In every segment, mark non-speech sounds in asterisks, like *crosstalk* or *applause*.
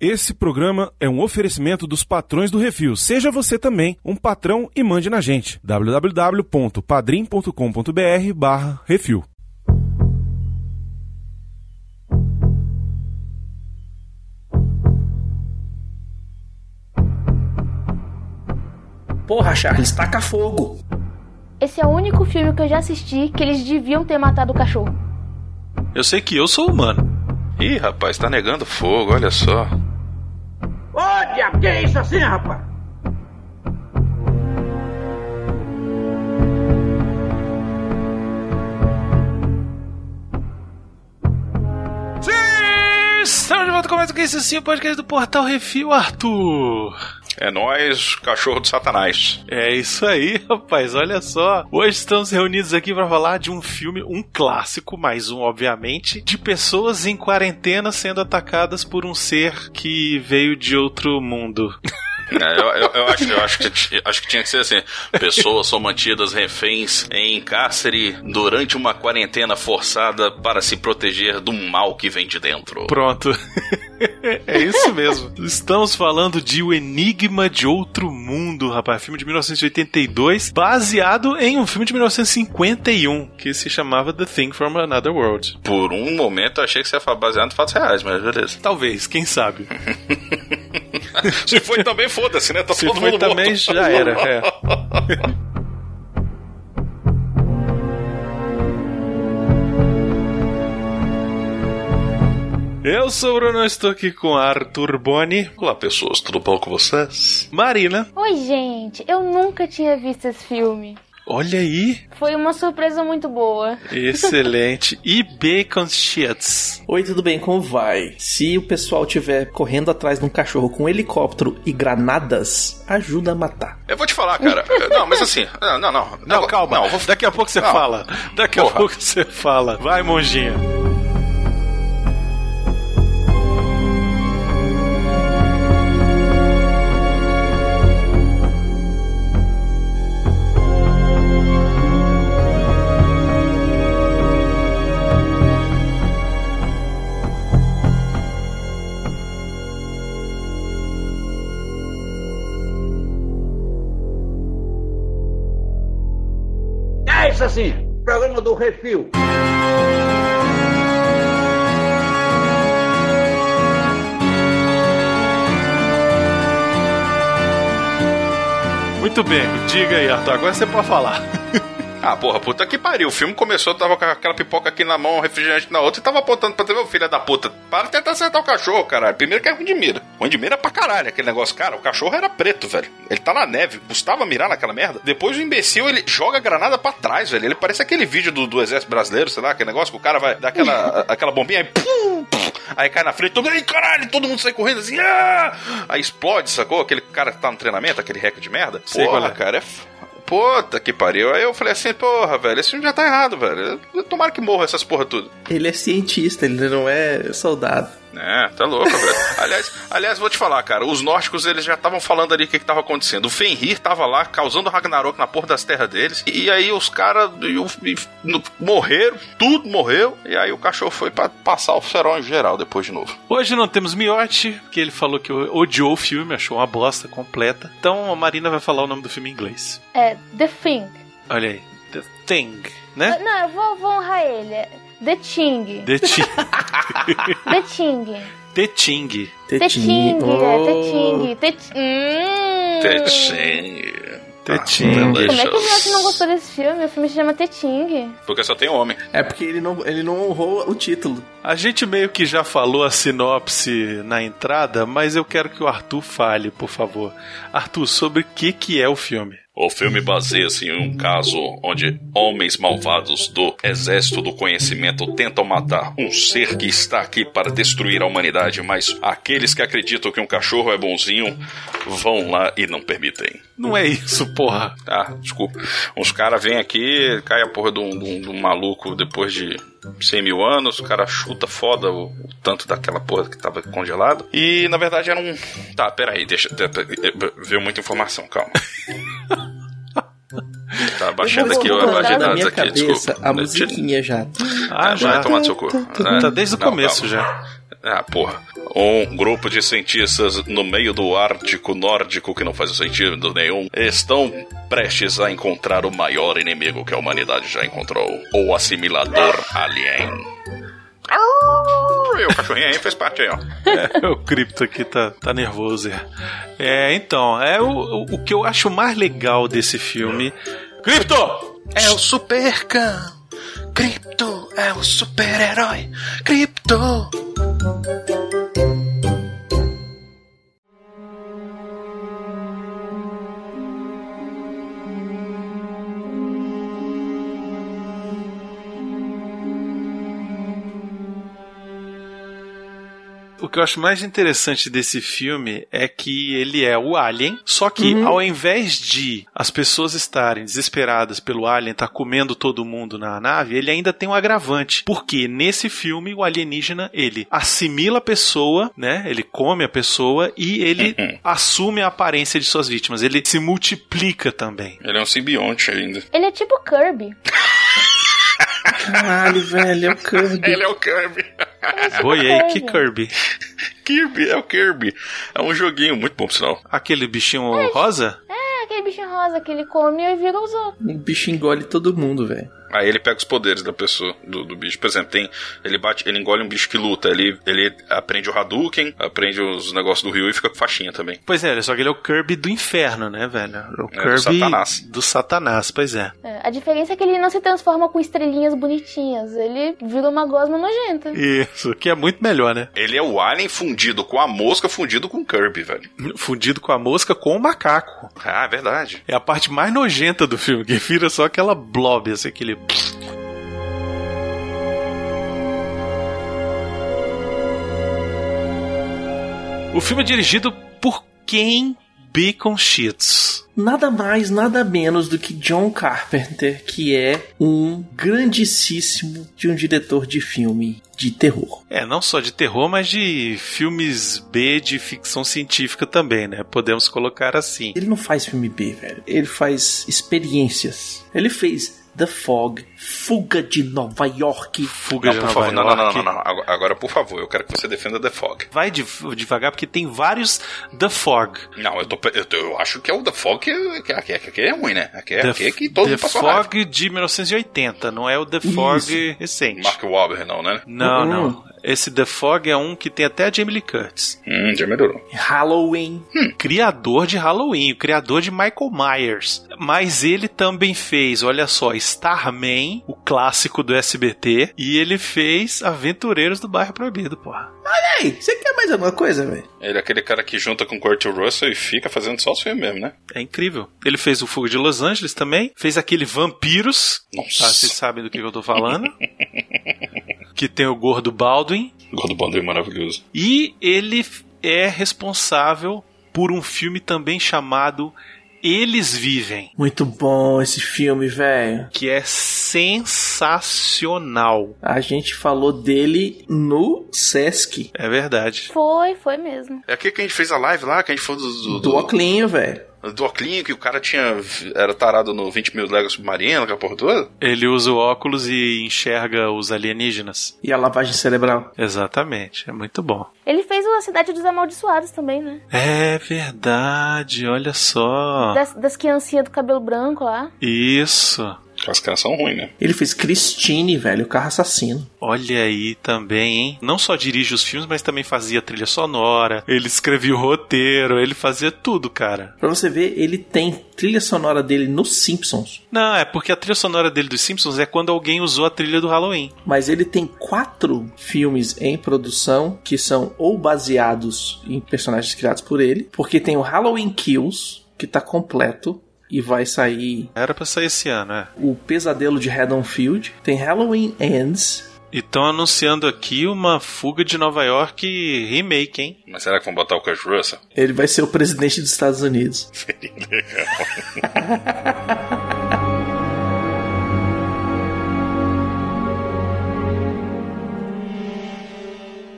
Esse programa é um oferecimento dos patrões do Refil. Seja você também um patrão e mande na gente. www.padrim.com.br barra Refil. Porra, Charles, taca fogo. Esse é o único filme que eu já assisti que eles deviam ter matado o cachorro. Eu sei que eu sou humano. Ih, rapaz, tá negando fogo, olha só. Ô, diabo, que é isso assim, rapaz? Sim! Estamos de volta com mais um que esse sim, o podcast do Portal Refil, Arthur. É nós, cachorro do Satanás. É isso aí, *laughs* rapaz. Olha só. Hoje estamos reunidos aqui para falar de um filme, um clássico, mais um, obviamente, de pessoas em quarentena sendo atacadas por um ser que veio de outro mundo. É, eu, eu, eu, acho, eu acho, que, acho que tinha que ser assim: pessoas são mantidas reféns em cárcere durante uma quarentena forçada para se proteger do mal que vem de dentro. Pronto. *laughs* é isso mesmo. Estamos falando de O Enigma de Outro Mundo, rapaz. Filme de 1982, baseado em um filme de 1951 que se chamava The Thing from Another World. Por um momento eu achei que você ia falar baseado em fatos reais, mas beleza. Talvez, quem sabe. *laughs* Se foi também, foda-se, né? Tá Se todo foi mundo também, morto. já era. É. *laughs* Eu sou o Bruno, estou aqui com Arthur Boni. Olá, pessoas, tudo bom com vocês? Marina. Oi, gente, eu nunca tinha visto esse filme. Olha aí. Foi uma surpresa muito boa. Excelente. e Bacon Sheets. Oi, tudo bem? Como vai? Se o pessoal tiver correndo atrás de um cachorro com um helicóptero e granadas, ajuda a matar. Eu vou te falar, cara. *laughs* não, mas assim. Não, não. Não, não calma. Não, vou... Daqui a pouco você não. fala. Daqui Porra. a pouco você fala. Vai, monjinha. Assim, programa do Refil. Muito bem, diga aí, Arthur. Agora você pode falar. Ah, porra, puta que pariu. O filme começou, tava com aquela pipoca aqui na mão, um refrigerante na outra e tava apontando pra TV, filho da puta. Para de tentar acertar o cachorro, caralho. Primeiro que é ruim de mira. Ruim de mira pra caralho aquele negócio. Cara, o cachorro era preto, velho. Ele tá na neve. Custava mirar naquela merda. Depois o imbecil, ele joga a granada pra trás, velho. Ele parece aquele vídeo do, do exército brasileiro, sei lá, aquele negócio que o cara vai dar aquela, aquela bombinha aí, pum, pum, aí cai na frente, todo mundo, caralho, todo mundo sai correndo assim, ah! aí explode, sacou? Aquele cara que tá no treinamento, aquele hack de merda. Sei, Porra, é. cara, é puta que pariu. Aí eu falei assim, porra, velho, esse filme já tá errado, velho. Tomara que morra essas porra tudo. Ele é cientista, ele não é soldado. É, tá louco, velho. *laughs* aliás, aliás, vou te falar, cara, os nórdicos eles já estavam falando ali o que, que tava acontecendo. O Fenrir tava lá causando Ragnarok na porra das terras deles. E aí os caras morreram, tudo morreu. E aí o cachorro foi para passar o ferol em geral depois de novo. Hoje não temos Miotti, que ele falou que odiou o filme, achou uma bosta completa. Então a Marina vai falar o nome do filme em inglês. É The Thing. Olha aí, The Thing, né? Não, eu vou, vou honrar ele. The Ting. The Ting. *laughs* The Ting. The Ting. The Ting, The Ting. The Ting. Teting. Como é que o Miotti não gostou desse filme? O filme se chama Teting. Porque só tem homem. É porque ele não, ele não honrou o título. A gente meio que já falou a sinopse na entrada, mas eu quero que o Arthur fale, por favor. Arthur, sobre o que, que é o filme? O filme baseia-se em um caso onde homens malvados do exército do conhecimento tentam matar um ser que está aqui para destruir a humanidade, mas aqueles que acreditam que um cachorro é bonzinho vão lá e não permitem. Não é isso, porra. Ah, desculpa. Uns caras vêm aqui, cai a porra de um, de, um, de um, maluco depois de 100 mil anos, o cara chuta foda o, o, tanto daquela porra que tava congelado. E na verdade era um. Tá, peraí, deixa. Veio muita informação, calma. *laughs* Tá baixando aqui na minha aqui, cabeça desculpa. a musiquinha já. Ah, já. Vai tomar no seu cu. Tá desde o começo já. Ah, porra. Um grupo de cientistas no meio do Ártico Nórdico, que não faz sentido nenhum, estão prestes a encontrar o maior inimigo que a humanidade já encontrou: o assimilador alien. E o cachorrinho aí fez parte aí, ó. É, *laughs* o cripto aqui tá, tá nervoso. É, é então, é o, o, que eu acho mais legal desse filme. Cripto! É o Supercam! Cripto é o super-herói! Cripto! thank you que eu acho mais interessante desse filme é que ele é o Alien, só que ao invés de as pessoas estarem desesperadas pelo Alien estar comendo todo mundo na nave, ele ainda tem um agravante. Porque nesse filme o alienígena ele assimila a pessoa, né? Ele come a pessoa e ele assume a aparência de suas vítimas. Ele se multiplica também. Ele é um simbionte ainda. Ele é tipo Kirby. *laughs* Caralho, velho, é o Kirby. Ele é o Kirby. *laughs* Oi, aí, que Kirby? Kirby, é o Kirby. É um joguinho muito bom, por sinal. Aquele bichinho rosa? É aquele bichinho rosa que ele come e vira os outros. O bicho engole todo mundo, velho. Aí ele pega os poderes da pessoa, do, do bicho. Por exemplo, tem. Ele bate, ele engole um bicho que luta. Ele, ele aprende o Hadouken, aprende os negócios do Ryu e fica com faixinha também. Pois é, só que ele é o Kirby do inferno, né, velho? O É, do Kirby Satanás. do Satanás, pois é. É, a diferença é que ele não se transforma com estrelinhas bonitinhas. Ele vira uma gosma nojenta. Isso, que é muito melhor, né? Ele é o Alien fundido com a mosca, fundido com o Kirby, velho. Fundido com a mosca com o macaco. Ah, é verdade. É a parte mais nojenta do filme, que vira só aquela blob, assim, aquele. O filme é dirigido por Ken Bacon Sheets. Nada mais, nada menos do que John Carpenter, que é um grandíssimo de um diretor de filme de terror. É, não só de terror, mas de filmes B de ficção científica também, né? Podemos colocar assim. Ele não faz filme B, velho. Ele faz experiências. Ele fez The Fog, Fuga de Nova York. Fuga Não, de por Nova favor, não, não, não, York. não, não. Agora- por favor, eu quero que você defenda The Fog. Vai de- devagar, porque tem vários The Fog. Não, eu, tô, eu, tô- eu acho que é o The Fog que, que, que, que, que é ruim, né? Aqui é, The, aqui é que todo The mundo passou raiva. Fog de 1980, não é o The Fog recente. Mark Wahlberg, não, né? Não, Hum. não. Esse The Fog é um que tem até a Jamie Lee Curtis. Hum, já melhorou. Halloween. Criador de Halloween, o criador de Michael Myers. Mas ele também fez, olha só, Starman, o clássico do SBT. E ele fez Aventureiros do Bairro Proibido, porra. Ei, você quer mais alguma coisa, velho? Ele é aquele cara que junta com o Kurt Russell e fica fazendo só os filmes mesmo, né? É incrível. Ele fez o Fogo de Los Angeles também. Fez aquele Vampiros. Nossa. Tá, vocês sabem do que eu tô falando. *laughs* que tem o gordo Baldwin. Gordo Baldwin maravilhoso. E ele é responsável por um filme também chamado Eles Vivem, Muito bom esse filme, velho. que é sensacional. A gente falou dele no Sesc. É verdade. Foi, foi mesmo. É aquele que a gente fez a live lá, que a gente falou do, do, Do Oclinho, velho. Do Oclinho, que o cara tinha. Era tarado no 20 mil léguas submarino, aquela porra toda. Ele usa o óculos e enxerga os alienígenas. E a lavagem cerebral. Exatamente, é muito bom. Ele fez o A Cidade dos Amaldiçoados também, né? É verdade, olha só. Das, das criancinhas do cabelo branco lá. Isso. As caras são ruins, né? Ele fez Christine, velho, o carro assassino. Olha aí também, hein? Não só dirige os filmes, mas também fazia trilha sonora. Ele escrevia o roteiro, ele fazia tudo, cara. Pra você ver, ele tem trilha sonora dele nos Simpsons. Não, é porque a trilha sonora dele dos Simpsons é quando alguém usou a trilha do Halloween. Mas ele tem quatro filmes em produção que são ou baseados em personagens criados por ele, porque tem o Halloween Kills, que tá completo e vai sair Era pra sair esse ano, é. o Pesadelo de Haddonfield, tem Halloween Ends, E estão anunciando aqui uma fuga de Nova York remake, hein? Mas será que vão botar o Kurt Russell? ele vai ser o presidente dos Estados Unidos. *laughs* Seria legal. *laughs*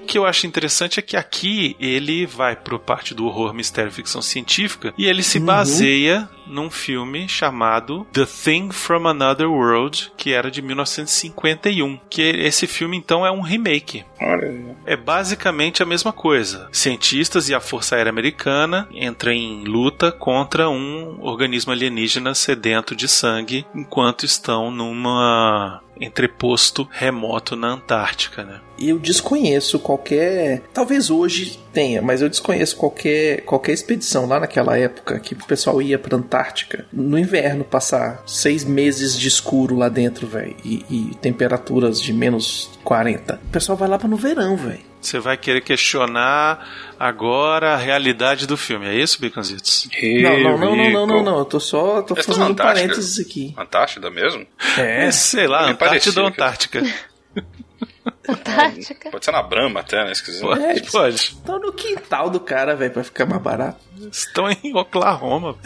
que eu acho interessante é que aqui ele vai pro parte do horror, mistério e ficção científica e ele se uhum. baseia num filme chamado The Thing from Another World, que era de 1951. Que esse filme então é um remake. É basicamente a mesma coisa. Cientistas e a Força Aérea Americana entram em luta contra um organismo alienígena sedento de sangue enquanto estão numa entreposto remoto na Antártica, né? Eu desconheço qualquer, talvez hoje tenha, mas eu desconheço qualquer qualquer expedição lá naquela época que o pessoal ia para Antártica no inverno passar seis meses de escuro lá dentro, velho, e, e temperaturas de menos 40. O pessoal vai lá para no verão, velho. Você vai querer questionar agora a realidade do filme, é isso, Baconzitos? Não, não, não, não, não, não, não, Eu tô só tô fazendo um parênteses aqui. Antártida mesmo? É, é sei lá, Antártida ou Antártica. Antártica. Pode ser na Brahma até, né? Se quiser. Pode, é, pode. Estão no quintal do cara, velho, pra ficar mais barato. Estão em Oklahoma.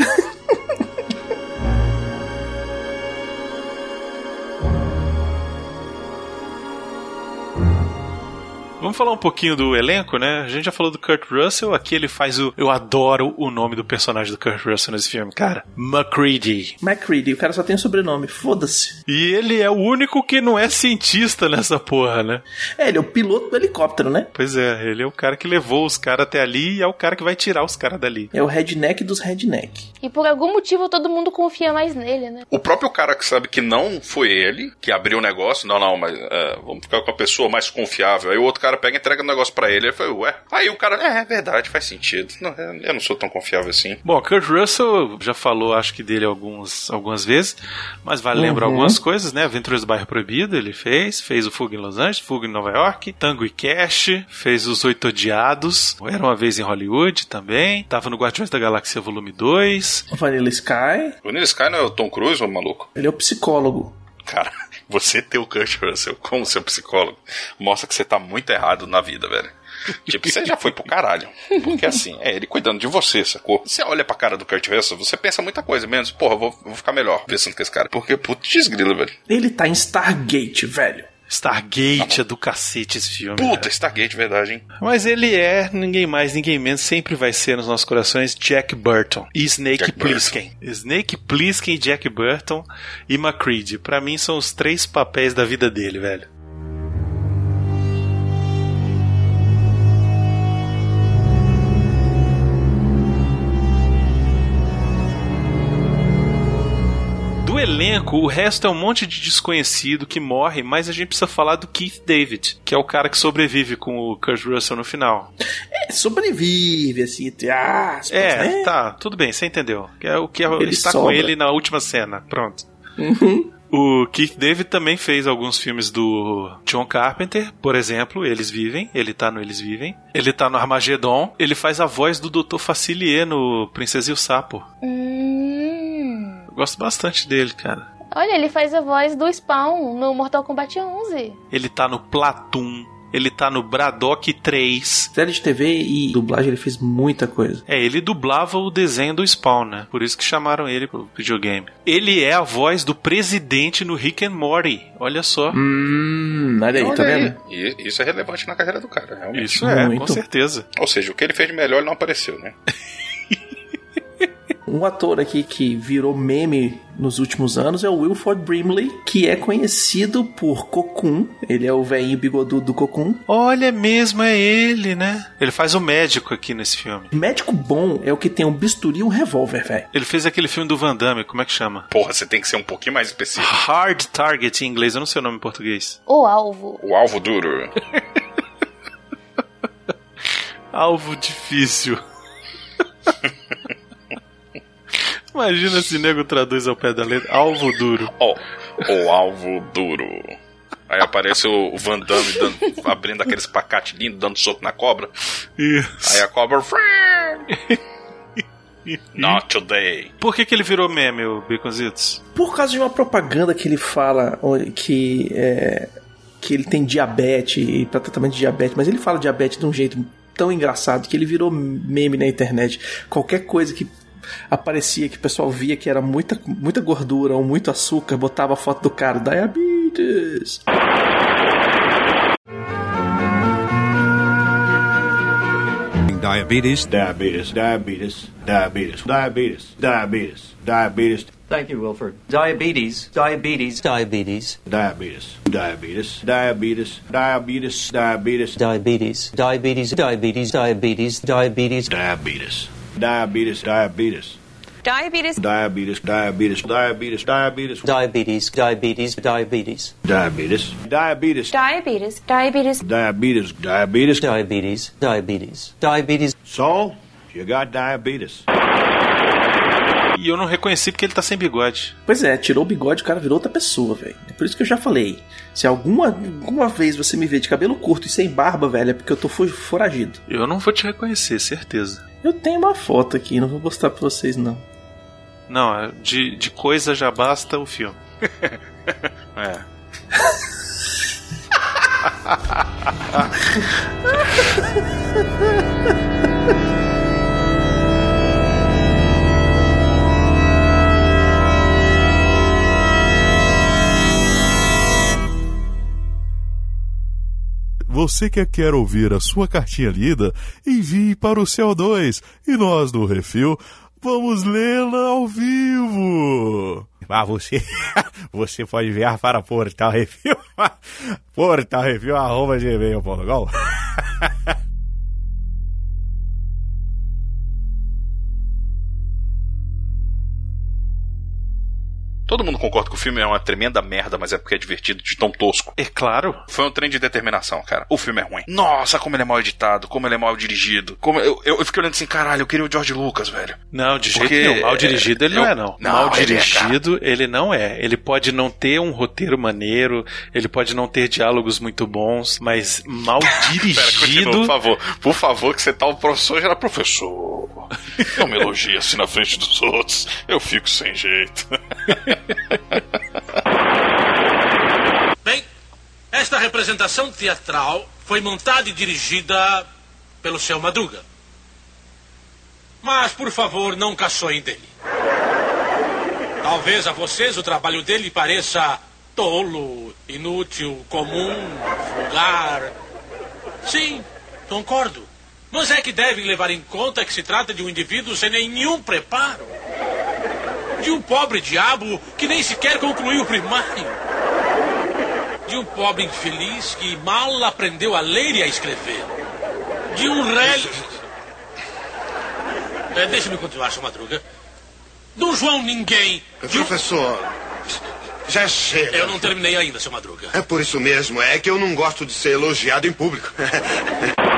Vamos falar um pouquinho do elenco, né? A gente já falou do Kurt Russell, aqui ele faz o. Eu adoro o nome do personagem do Kurt Russell nesse filme, cara. McCready. McCready, o cara só tem o sobrenome, foda-se. E ele é o único que não é cientista nessa porra, né? É, ele é o piloto do helicóptero, né? Pois é, ele é o cara que levou os caras até ali e é o cara que vai tirar os caras dali. É o redneck dos redneck. E por algum motivo todo mundo confia mais nele, né? O próprio cara que sabe que não foi ele que abriu o negócio, não, não, mas é, vamos ficar com a pessoa mais confiável. Aí o outro cara cara pega e entrega o um negócio pra ele. Ele foi, ué. Aí o cara, é, é verdade, faz sentido. Não, eu não sou tão confiável assim. Bom, Kurt Russell já falou, acho que dele alguns, algumas vezes, mas vale uhum. lembrar algumas coisas, né? Aventuras do Bairro Proibido ele fez, fez o Fuga em Los Angeles, Fuga em Nova York, Tango e Cash, fez Os Oito Odiados, Era Uma Vez em Hollywood também, tava no Guardiões da Galáxia Volume 2. O Vanilla Sky. Vanilla Sky não é o Tom Cruise, ou maluco? Ele é o psicólogo. Cara, você ter o Kurt Russell como seu psicólogo mostra que você tá muito errado na vida, velho. Tipo, você já foi pro caralho. Porque assim, é ele cuidando de você, sacou? Você olha pra cara do Kurt Russell, você pensa muita coisa, menos, porra, vou, vou ficar melhor pensando com esse cara. Porque, putz, grila, velho. Ele tá em Stargate, velho. Stargate é do cacete esse filme. Puta, cara. Stargate, verdade, hein? Mas ele é, ninguém mais, ninguém menos, sempre vai ser nos nossos corações Jack Burton e Snake Jack Plissken. Burton. Snake Plissken, Jack Burton e McCready. Para mim são os três papéis da vida dele, velho. Elenco, o resto é um monte de desconhecido que morre, mas a gente precisa falar do Keith David, que é o cara que sobrevive com o Kurt Russell no final. É, sobrevive, assim, entre aspas, É, né? tá, tudo bem, você entendeu. É o que é, ele está sobra. com ele na última cena, pronto. Uhum. O Keith David também fez alguns filmes do John Carpenter, por exemplo, Eles Vivem, ele tá no Eles Vivem. Ele tá no Armagedon, ele faz a voz do Dr. Facilier no Princesa e o Sapo. Hum. Gosto bastante dele, cara. Olha, ele faz a voz do Spawn no Mortal Kombat 11. Ele tá no Platoon. Ele tá no Braddock 3. Série de TV e dublagem, ele fez muita coisa. É, ele dublava o desenho do Spawn, né? Por isso que chamaram ele pro videogame. Ele é a voz do presidente no Rick and Morty. Olha só. Hum, olha aí, olha tá vendo? Aí. Isso é relevante na carreira do cara, realmente. Isso é, Muito. com certeza. Ou seja, o que ele fez de melhor ele não apareceu, né? *laughs* Um ator aqui que virou meme nos últimos anos é o Wilford Brimley, que é conhecido por Cocoon. Ele é o velhinho bigodudo do Cocoon. Olha mesmo, é ele, né? Ele faz o médico aqui nesse filme. Médico bom é o que tem um bisturi e um revólver, velho. Ele fez aquele filme do Van Damme, como é que chama? Porra, você tem que ser um pouquinho mais específico. Hard Target em inglês, eu não sei o nome em português. O alvo. O alvo duro. *laughs* alvo difícil. Imagina se nego traduz ao pé da letra alvo duro. Ó, oh, o alvo duro. Aí aparece o Van Damme dando, abrindo aqueles pacates lindos, dando soco na cobra. Isso. Aí a cobra. *laughs* Not today. Por que, que ele virou meme, o Baconzitos? Por causa de uma propaganda que ele fala que é, que ele tem diabetes e para tratamento de diabetes, mas ele fala diabetes de um jeito tão engraçado que ele virou meme na internet. Qualquer coisa que aparecia que o pessoal via que era muita, muita gordura ou muito açúcar, botava a foto do cara, diabetes. Diabetes. Diabetes. Diabetes. Diabetes. Diabetes. Diabetes. Diabetes. Thank you, Wilford. Diabetes. Diabetes. Diabetes. Diabetes. Diabetes. Diabetes. Diabetes. Diabetes. Diabetes. Diabetes. Diabetes. Diabetes. Diabetes. Diabetes. diabetes, diabetes. Diabetes. Diabetes, diabetes, diabetes, diabetes. Diabetes, diabetes, diabetes. Diabetes. Diabetes. Diabetes, diabetes. Diabetes, diabetes. Diabetes, diabetes, diabetes. So, you got diabetes. E eu não reconheci porque ele tá sem bigode. Pois é, tirou o bigode, o cara virou outra pessoa, velho. É por isso que eu já falei. Se alguma, alguma vez você me ver de cabelo curto e sem barba, velho, é porque eu tô foragido. Eu não vou te reconhecer, certeza. Eu tenho uma foto aqui, não vou mostrar pra vocês, não. Não, de, de coisa já basta o filme. *laughs* é. *laughs* Você que quer ouvir a sua cartinha lida, envie para o CO2 e nós do Refil vamos lê-la ao vivo. Ah, você, *laughs* você pode enviar para Portal Refil, *laughs* Portal *laughs* Todo mundo concorda que o filme é uma tremenda merda, mas é porque é divertido de tão tosco. É claro. Foi um trem de determinação, cara. O filme é ruim. Nossa, como ele é mal editado, como ele é mal dirigido. Como eu, eu, eu fiquei olhando assim, caralho, eu queria o George Lucas, velho. Não, de jeito Porque, nenhum. Mal dirigido ele eu- não é, não. Não, Mal ele é, dirigido ele não é. Ele pode não ter um roteiro maneiro, ele pode não ter diálogos muito bons, mas mal *laughs* Pera, continua, dirigido. por favor. Por favor, que você tá o professor já era professor. Não me elogie assim na frente dos outros. Eu fico sem jeito. *laughs* Bem, esta representação teatral foi montada e dirigida pelo seu Madruga. Mas, por favor, não caçoem dele. Talvez a vocês o trabalho dele pareça tolo, inútil, comum, vulgar. Sim, concordo. Mas é que devem levar em conta que se trata de um indivíduo sem nenhum preparo. De um pobre diabo que nem sequer concluiu o primário. De um pobre infeliz que mal aprendeu a ler e a escrever. De um rei. É, Deixe-me continuar, seu Madruga. Do João Ninguém. De um... Professor, já chega. Eu não terminei ainda, seu Madruga. É por isso mesmo, é que eu não gosto de ser elogiado em público. *laughs*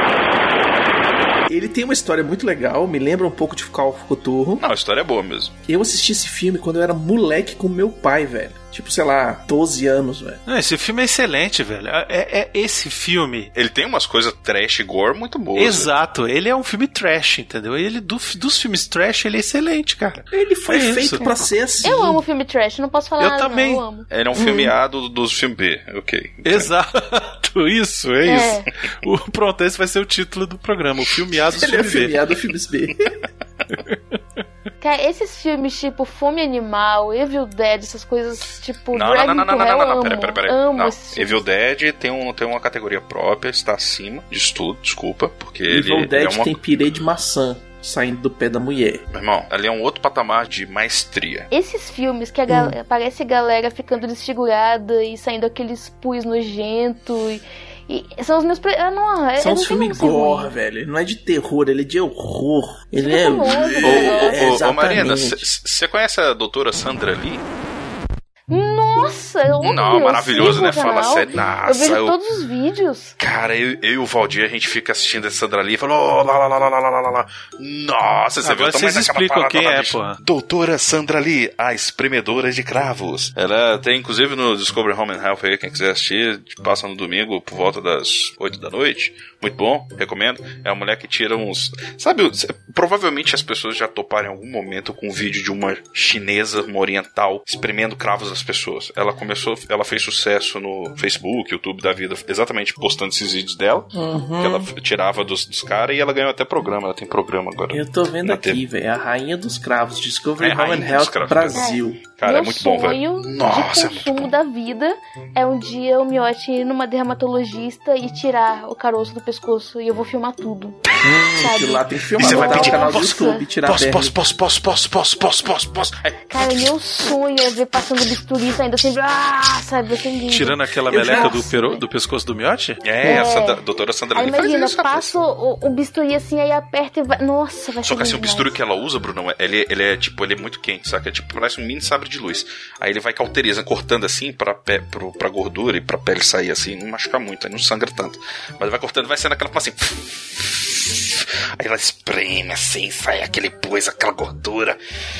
Ele tem uma história muito legal, me lembra um pouco de Call of Cthulhu. Não, a história é boa mesmo. Eu assisti esse filme quando eu era moleque com meu pai, velho. Tipo, sei lá, 12 anos, velho. Não, esse filme é excelente, velho. É, é esse filme. Ele tem umas coisas trash e gore muito boas. Exato, ele é um filme trash, entendeu? Ele do- dos filmes trash, ele é excelente, cara. Ele foi É feito isso. pra ser assim. Eu amo filme trash, não posso falar Eu nada, também. não. Eu amo. Ele é um filme A do, dos filmes B, ok. Exato, *laughs* isso, é, É. isso. O, pronto, esse vai ser o título do programa, o filme A dos Ele é filmes B. filmeado filmes B. *laughs* Cara, esses filmes tipo Fome Animal, Evil Dead, essas coisas tipo Não, não, Dragon não, não, não, não, não, não, amo. pera, pera, pera. Amo Não, Evil Dead tem, um, tem uma categoria própria, está acima disso tudo, desculpa, porque ele, Evil ele Dead é uma... tem pirê de maçã saindo do pé da mulher. Meu irmão, ali é um outro patamar de maestria. Esses filmes que a gal- aparece a galera ficando desfigurada e saindo aqueles pus nojento e, e são os meus pre... ah, não, é- São não uns tem filmes como ser ruim. gore, velho. Ele não é de terror, ele é de horror. Ele é. famoso, é? Ô, ô, ô, Marina, exatamente. você conhece a doutora Sandra Lee? Nossa, nossa, eu Não, maravilhoso, né? Fala sério. Nossa, eu vejo todos os vídeos. Cara, eu, eu e o Valdir, a gente fica assistindo essa Sandra Lee e fala, oh, lá, lá, lá, lá, lá, lá, lá. Nossa, você Agora viu vocês explicam quem é, pô. Doutora Sandra Lee, a espremedora de cravos. Ela tem, inclusive, no Discovery Home and Health aí, quem quiser assistir, passa no domingo por volta das 8 da noite. Muito bom, recomendo. É uma mulher que tira uns. Sabe, provavelmente as pessoas já toparam em algum momento com um vídeo de uma chinesa, uma oriental, espremendo cravos às pessoas ela começou, ela fez sucesso no Facebook, YouTube da vida, exatamente postando esses vídeos dela, Uhum. que ela tirava dos, dos caras e ela ganhou até programa, ela tem programa agora. Eu tô vendo aqui, velho. A Rainha dos Cravos, Discovery É, Home Rainha and Health Cravos. Brasil. Cara, Meu é muito bom, velho. Nossa, é da vida é um dia o miote ir numa dermatologista e tirar o caroço do pescoço e eu vou filmar tudo. Sabe? Aquilo lá tem que E filmar. você vai pedir, canal do posso, YouTube, tirar posso, posso, posso, posso, posso, posso, posso, posso, posso. Cara, meu sonho é ver passando bisturi saindo sempre. Ah, sabe, assim lindo. Tirando aquela Eu meleca do, peru, do pescoço do miote? É, a É. Sandra, a doutora Sandra Aí Lin faz imagina, isso, rapaz. passa o, o bisturi assim, aí aperta e vai. Nossa, vai Só que assim, o bisturi que ela usa, Bruno, ele, ele é tipo, ele é muito quente, saca? É tipo, parece um mini sabre de luz. Aí ele vai cauterizando, cortando assim pra, pé, pro, pra gordura e pra pele sair assim, não machucar muito, aí não sangra tanto. Mas vai cortando, vai sendo aquela assim. Aí ela espreme assim, sai aquele pus, aquela gordura.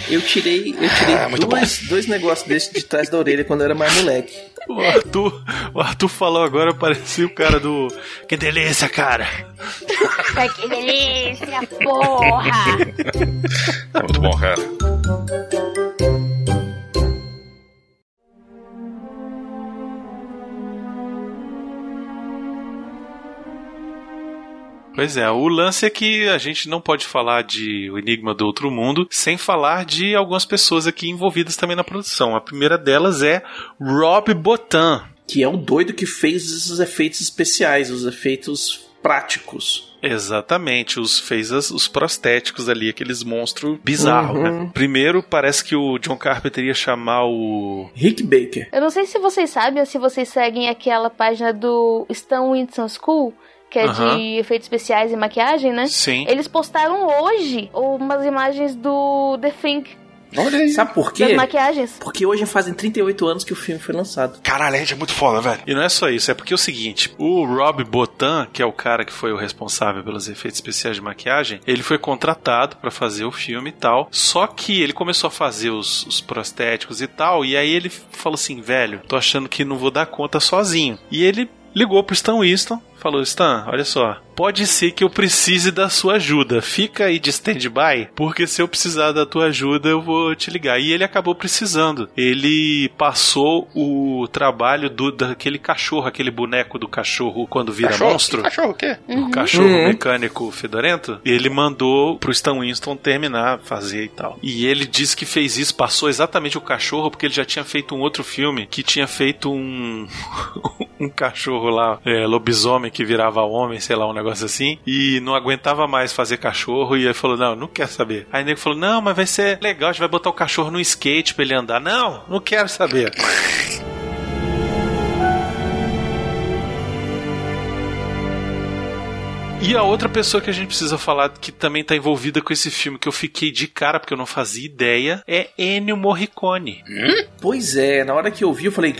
Eu tirei, eu tirei Ah, dois, dois negócios desses de trás da orelha quando eu era mais moleque. O Arthur, o Arthur falou agora, parecia o cara do. Que delícia, cara! Ai, que delícia, porra! É muito bom, cara. Pois é, o lance é que a gente não pode falar de O Enigma do Outro Mundo sem falar de algumas pessoas aqui envolvidas também na produção. A primeira delas é Rob Botan. Que é o doido que fez os efeitos especiais, os efeitos práticos. Exatamente, os fez as- os prostéticos ali, aqueles monstros bizarros, Uhum. né? Primeiro, parece que o John Carpenter ia chamar o. Rick Baker. Eu não sei se vocês sabem ou se vocês seguem aquela página do Stan Winston School, que é Aham. de efeitos especiais e maquiagem, né? Sim. Eles postaram hoje umas imagens do The Thing, Olha aí. Sabe por quê? das maquiagens. Porque hoje fazem 38 anos que o filme foi lançado. Caralho, a gente é muito foda, velho. E não é só isso, é porque é o seguinte: o Rob Botan, que é o cara que foi o responsável pelos efeitos especiais de maquiagem, ele foi contratado pra fazer o filme e tal. Só que ele começou a fazer os, os prostéticos e tal, e aí ele falou assim: velho, tô achando que não vou dar conta sozinho. E ele ligou pro Stan Winston. Falou, Stan, olha só, pode ser que eu precise da sua ajuda. Fica aí de stand-by, porque se eu precisar da tua ajuda, eu vou te ligar. E ele acabou precisando. Ele passou o trabalho do, daquele cachorro, aquele boneco do cachorro quando vira Cachorro? monstro. Cachorro o quê? O cachorro Uhum. mecânico fedorento, ele mandou pro Stan Winston terminar, fazer e tal. E ele disse que fez isso, passou exatamente o cachorro, porque ele já tinha feito um outro filme que tinha feito um. *laughs* um cachorro lá, é, lobisomem que virava homem, sei lá, um negócio assim, e não aguentava mais fazer cachorro, e ele falou: Não, não quer saber. Aí o nego falou: Não, mas vai ser legal, a gente vai botar o cachorro no skate pra ele andar. Não, não quero saber. E a outra pessoa que a gente precisa falar que também tá envolvida com esse filme, que eu fiquei de cara porque eu não fazia ideia, é Ennio Morricone. Pois é, na hora que eu vi, eu falei,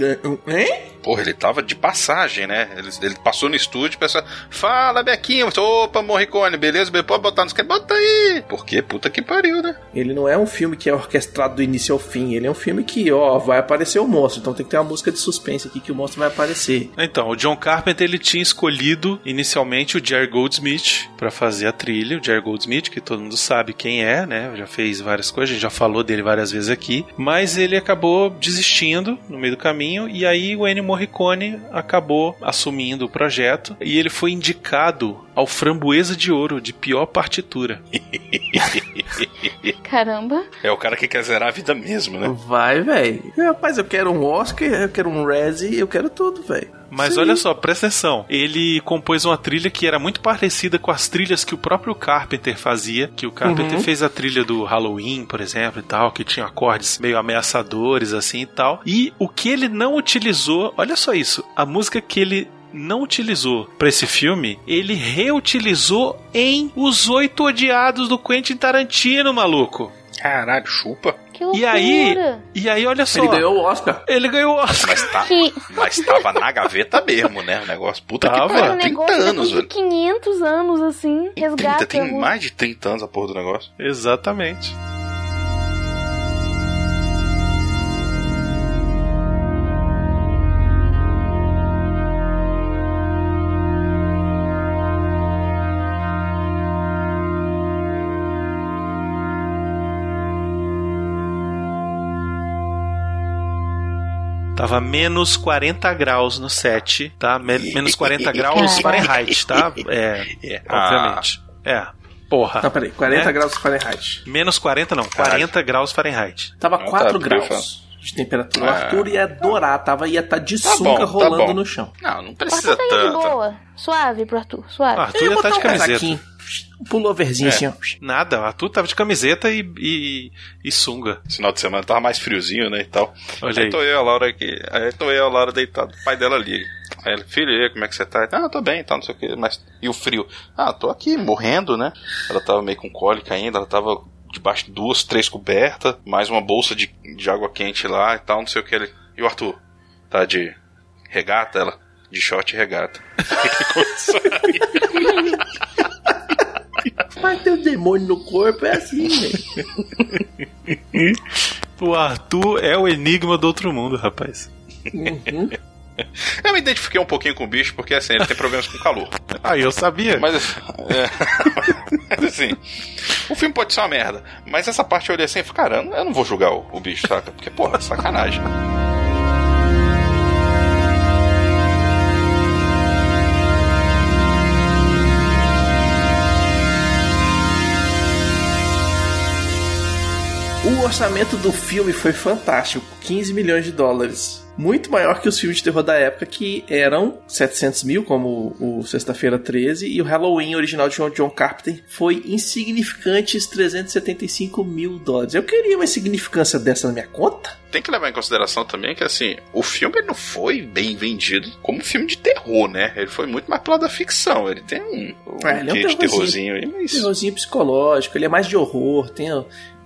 hein? Porra, ele tava de passagem, né? Ele, ele passou no estúdio e pensou: Fala, Bequinho. Opa, Morricone, beleza? Be- Pode botar nos que Bota aí. Porque puta que pariu, né? Ele não é um filme que é orquestrado do início ao fim. Ele é um filme que, ó, vai aparecer o monstro. Então tem que ter uma música de suspense aqui que o monstro vai aparecer. Então, o John Carpenter ele tinha escolhido inicialmente o Jerry Goldsmith para fazer a trilha. O Jerry Goldsmith, que todo mundo sabe quem é, né? Já fez várias coisas, a gente já falou dele várias vezes aqui. Mas ele acabou desistindo no meio do caminho e aí o Ennio Morricone acabou assumindo o projeto e ele foi indicado ao Framboesa de Ouro de pior partitura. *laughs* Caramba. É o cara que quer zerar a vida mesmo, né? Vai, velho. Rapaz, eu quero um Oscar, eu quero um Razzie, eu quero tudo, velho. Mas Sim. olha só, presta atenção. Ele compôs uma trilha que era muito parecida com as trilhas que o próprio Carpenter fazia. Que o Carpenter Uhum. fez a trilha do Halloween, por exemplo, e tal, que tinha acordes meio ameaçadores, assim e tal. E o que ele não utilizou, olha só isso, a música que ele não utilizou pra esse filme, ele reutilizou em Os Oito Odiados do Quentin Tarantino, maluco. Caralho, chupa. Que loucura. E aí, e aí, olha só. Ele ganhou o Oscar. Ele ganhou o Oscar. Mas, tá, Que- mas tava na gaveta mesmo, né? O negócio. Puta Tava. que pariu. um 30 negócio anos, velho. 500 anos, assim, 30, resgata. tem o- mais de 30 anos a porra do negócio. Exatamente. Tava menos 40 graus no set, tá? Men- menos 40 *laughs* graus Fahrenheit, tá? É, é obviamente. É. Porra. Não, peraí, 40 Né? graus Fahrenheit. Menos 40 não, 40 graus Fahrenheit. Tava Ah, 4 tá, graus de temperatura. O Ah. Arthur ia adorar, tava, ia estar de Tá sunga bom, tá rolando bom. no chão. Não, não O precisa tá aí de tanto. boa. Suave pro Arthur, suave. Arthur ia estar de camiseta. Um pulloverzinho É. assim, ó. Nada, o Arthur tava de camiseta e, e, e sunga. Final de semana tava mais friozinho, né, e tal. Olha aí. aí. tô eu e a Laura aqui. Aí tô eu e a Laura deitado. O pai dela ali. Aí ele, filho, aí, como é que você tá? Ah, tô bem, tá, não sei o que. Mas, e o frio? Ah, tô aqui, morrendo, né? Ela tava meio com cólica ainda, ela tava debaixo de duas, três cobertas, mais uma bolsa de, de água quente lá e tal, não sei o que. Ele, e o Arthur? Tá de regata? Ela, de short e regata. *laughs* Mas tem o demônio no corpo, é assim, velho. *laughs* O Arthur é o enigma do outro mundo, rapaz. Uhum. Eu me identifiquei um pouquinho com o bicho, porque assim, ele tem problemas com calor. Ah, eu sabia. Mas, é, mas, *laughs* assim, o filme pode ser uma merda. Mas essa parte eu olhei assim e falei, cara, eu não- eu não vou julgar o, o bicho, saca? Porque, porra, sacanagem. Orçamento do filme foi fantástico, 15 milhões de dólares. Muito maior que os filmes de terror da época, que eram 700 mil, como o Sexta-feira 13, e o Halloween original de John, Carpenter foi insignificantes 375 mil dólares. Eu queria uma insignificância dessa na minha conta. Tem que levar em consideração também que, assim, o filme não foi bem vendido como filme de terror, né? Ele foi muito mais pro lado da ficção. Ele tem um, um É, ele é um terrorzinho. terrorzinho aí, mas... Terrorzinho psicológico, ele é mais de horror, tem,